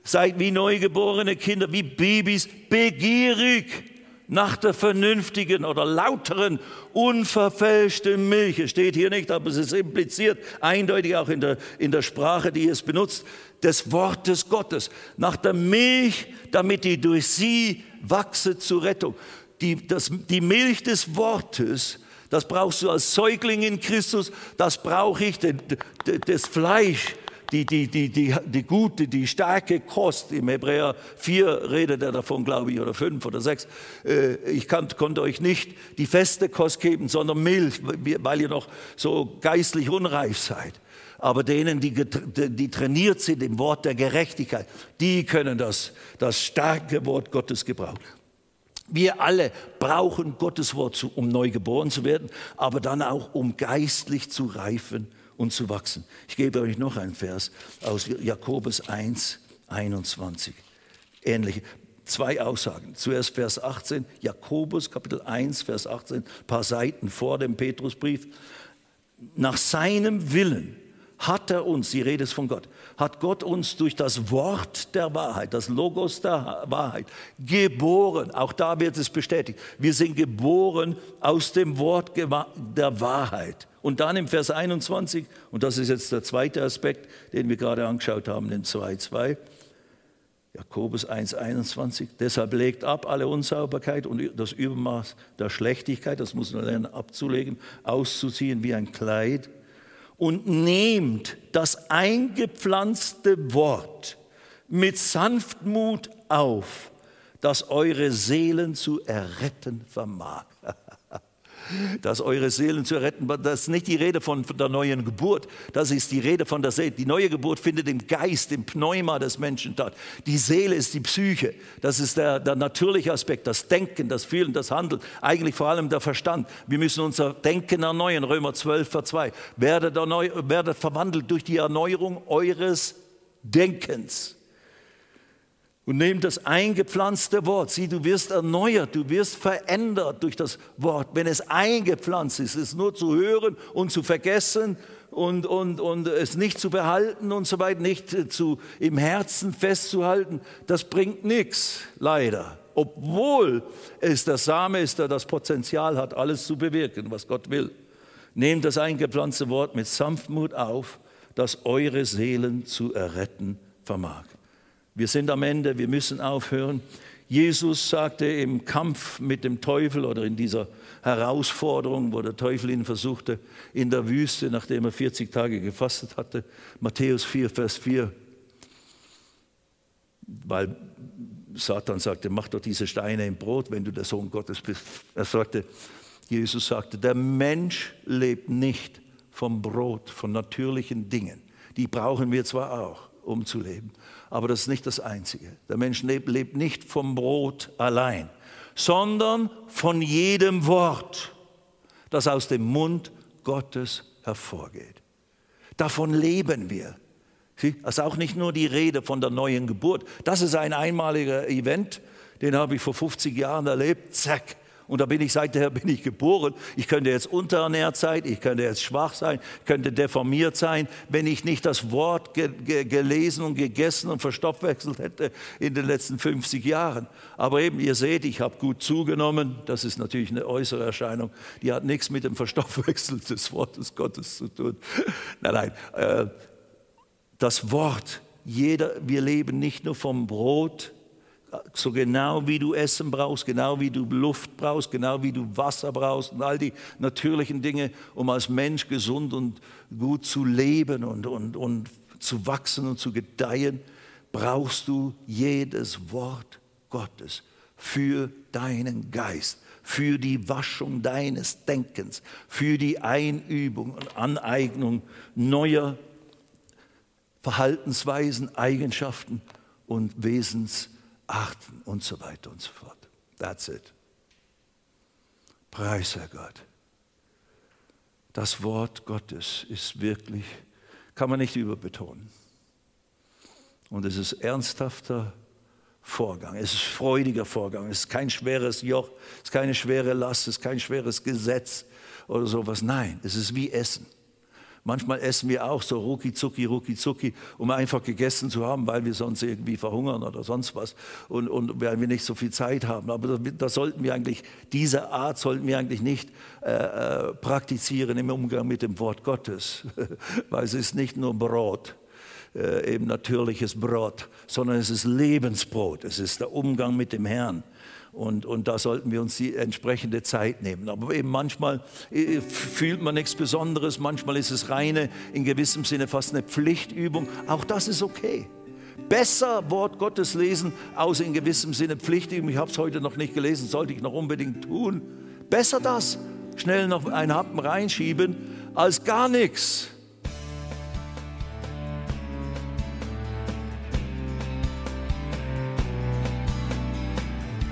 Seid wie neugeborene Kinder, wie Babys, begierig nach der vernünftigen oder lauteren, unverfälschten Milch. Es steht hier nicht, aber es ist impliziert, eindeutig auch in der, in der Sprache, die es benutzt, des Wortes Gottes. Nach der Milch, damit die durch sie wachse zur Rettung. Die, das, die Milch des Wortes, das brauchst du als Säugling in Christus, das brauche ich, das Fleisch, die, die, die, die, die gute, die starke Kost. Im Hebräer 4 redet er davon, glaube ich, oder 5 oder 6. Äh, ich kann, konnte euch nicht die feste Kost geben, sondern Milch, weil ihr noch so geistlich unreif seid. Aber denen, die, die trainiert sind im Wort der Gerechtigkeit, die können das, das starke Wort Gottes gebrauchen. Wir alle brauchen Gottes Wort, um neu geboren zu werden, aber dann auch, um geistlich zu reifen und zu wachsen. Ich gebe euch noch einen Vers aus Jakobus 1, 21. Ähnliche. Zwei Aussagen. Zuerst Vers 18, Jakobus Kapitel 1, Vers 18, paar Seiten vor dem Petrusbrief. Nach seinem Willen hat er uns, die Rede ist von Gott, hat Gott uns durch das Wort der Wahrheit, das Logos der Wahrheit, geboren. Auch da wird es bestätigt. Wir sind geboren aus dem Wort der Wahrheit. Und dann im Vers 21, und das ist jetzt der zweite Aspekt, den wir gerade angeschaut haben in 2.2, Jakobus 1,21. Deshalb legt ab alle Unsauberkeit und das Übermaß der Schlechtigkeit, das muss man lernen abzulegen, auszuziehen wie ein Kleid und nehmt das eingepflanzte Wort mit Sanftmut auf, das eure Seelen zu erretten vermag <laughs> dass eure Seelen zu retten. Das ist nicht die Rede von, der neuen Geburt, das ist die Rede von der Seele. Die neue Geburt findet im Geist, im Pneuma des Menschen statt. Die Seele ist die Psyche, das ist der, der natürliche Aspekt, das Denken, das Fühlen, das Handeln, eigentlich vor allem der Verstand. Wir müssen unser Denken erneuern, Römer 12, Vers 2. Werdet, erneu, werdet verwandelt durch die Erneuerung eures Denkens und nehmt das eingepflanzte Wort. Sieh, du wirst erneuert, du wirst verändert durch das Wort. Wenn es eingepflanzt ist, es nur zu hören und zu vergessen und, und, und es nicht zu behalten und so weiter, nicht zu, im Herzen festzuhalten, das bringt nichts, leider. Obwohl es der Same ist, der das Potenzial hat, alles zu bewirken, was Gott will. Nehmt das eingepflanzte Wort mit Sanftmut auf, das eure Seelen zu erretten vermag. Wir sind am Ende, wir müssen aufhören. Jesus sagte im Kampf mit dem Teufel oder in dieser Herausforderung, wo der Teufel ihn versuchte, in der Wüste, nachdem er 40 Tage gefastet hatte, Matthäus 4, Vers 4, weil Satan sagte, mach doch diese Steine im Brot, wenn du der Sohn Gottes bist. Er sagte, Jesus sagte, der Mensch lebt nicht vom Brot, von natürlichen Dingen. Die brauchen wir zwar auch, um zu leben. Aber das ist nicht das Einzige. Der Mensch lebt, nicht vom Brot allein, sondern von jedem Wort, das aus dem Mund Gottes hervorgeht. Davon leben wir. Das ist auch nicht nur die Rede von der neuen Geburt. Das ist ein einmaliger Event, den habe ich vor 50 Jahren erlebt. Zack, und da bin ich, seither bin ich geboren. Ich könnte jetzt unterernährt sein, ich könnte jetzt schwach sein, könnte deformiert sein, wenn ich nicht das Wort ge ge gelesen und gegessen und verstoffwechselt hätte in den letzten 50 Jahren. Aber eben, ihr seht, ich habe gut zugenommen. Das ist natürlich eine äußere Erscheinung. Die hat nichts mit dem Verstoffwechsel des Wortes Gottes zu tun. <laughs> Nein, nein. Äh, das Wort, jeder, wir leben nicht nur vom Brot, so genau wie du Essen brauchst, genau wie du Luft brauchst, genau wie du Wasser brauchst und all die natürlichen Dinge, um als Mensch gesund und gut zu leben und, und, und zu wachsen und zu gedeihen, brauchst du jedes Wort Gottes für deinen Geist, für die Waschung deines Denkens, für die Einübung und Aneignung neuer Verhaltensweisen, Eigenschaften und Wesensarten und so weiter und so fort. That's it. Preis, Herr Gott. Das Wort Gottes ist wirklich, kann man nicht überbetonen. Und es ist ernsthafter Vorgang, es ist freudiger Vorgang, es ist kein schweres Joch, es ist keine schwere Last, es ist kein schweres Gesetz oder sowas. Nein, es ist wie Essen. Manchmal essen wir auch so rucki zucki, rucki zucki, um einfach gegessen zu haben, weil wir sonst irgendwie verhungern oder sonst was und, und weil wir nicht so viel Zeit haben. Aber da sollten wir eigentlich, diese Art sollten wir eigentlich nicht äh, äh, praktizieren im Umgang mit dem Wort Gottes, <laughs> weil es ist nicht nur Brot, äh, eben natürliches Brot, sondern es ist Lebensbrot, es ist der Umgang mit dem Herrn. Und, und da sollten wir uns die entsprechende Zeit nehmen. Aber eben manchmal äh, fühlt man nichts Besonderes, manchmal ist es reine, in gewissem Sinne fast eine Pflichtübung. Auch das ist okay. Besser Wort Gottes lesen, außer in gewissem Sinne Pflichtübung. Ich habe es heute noch nicht gelesen, sollte ich noch unbedingt tun. Besser das, schnell noch einen Happen reinschieben, als gar nichts.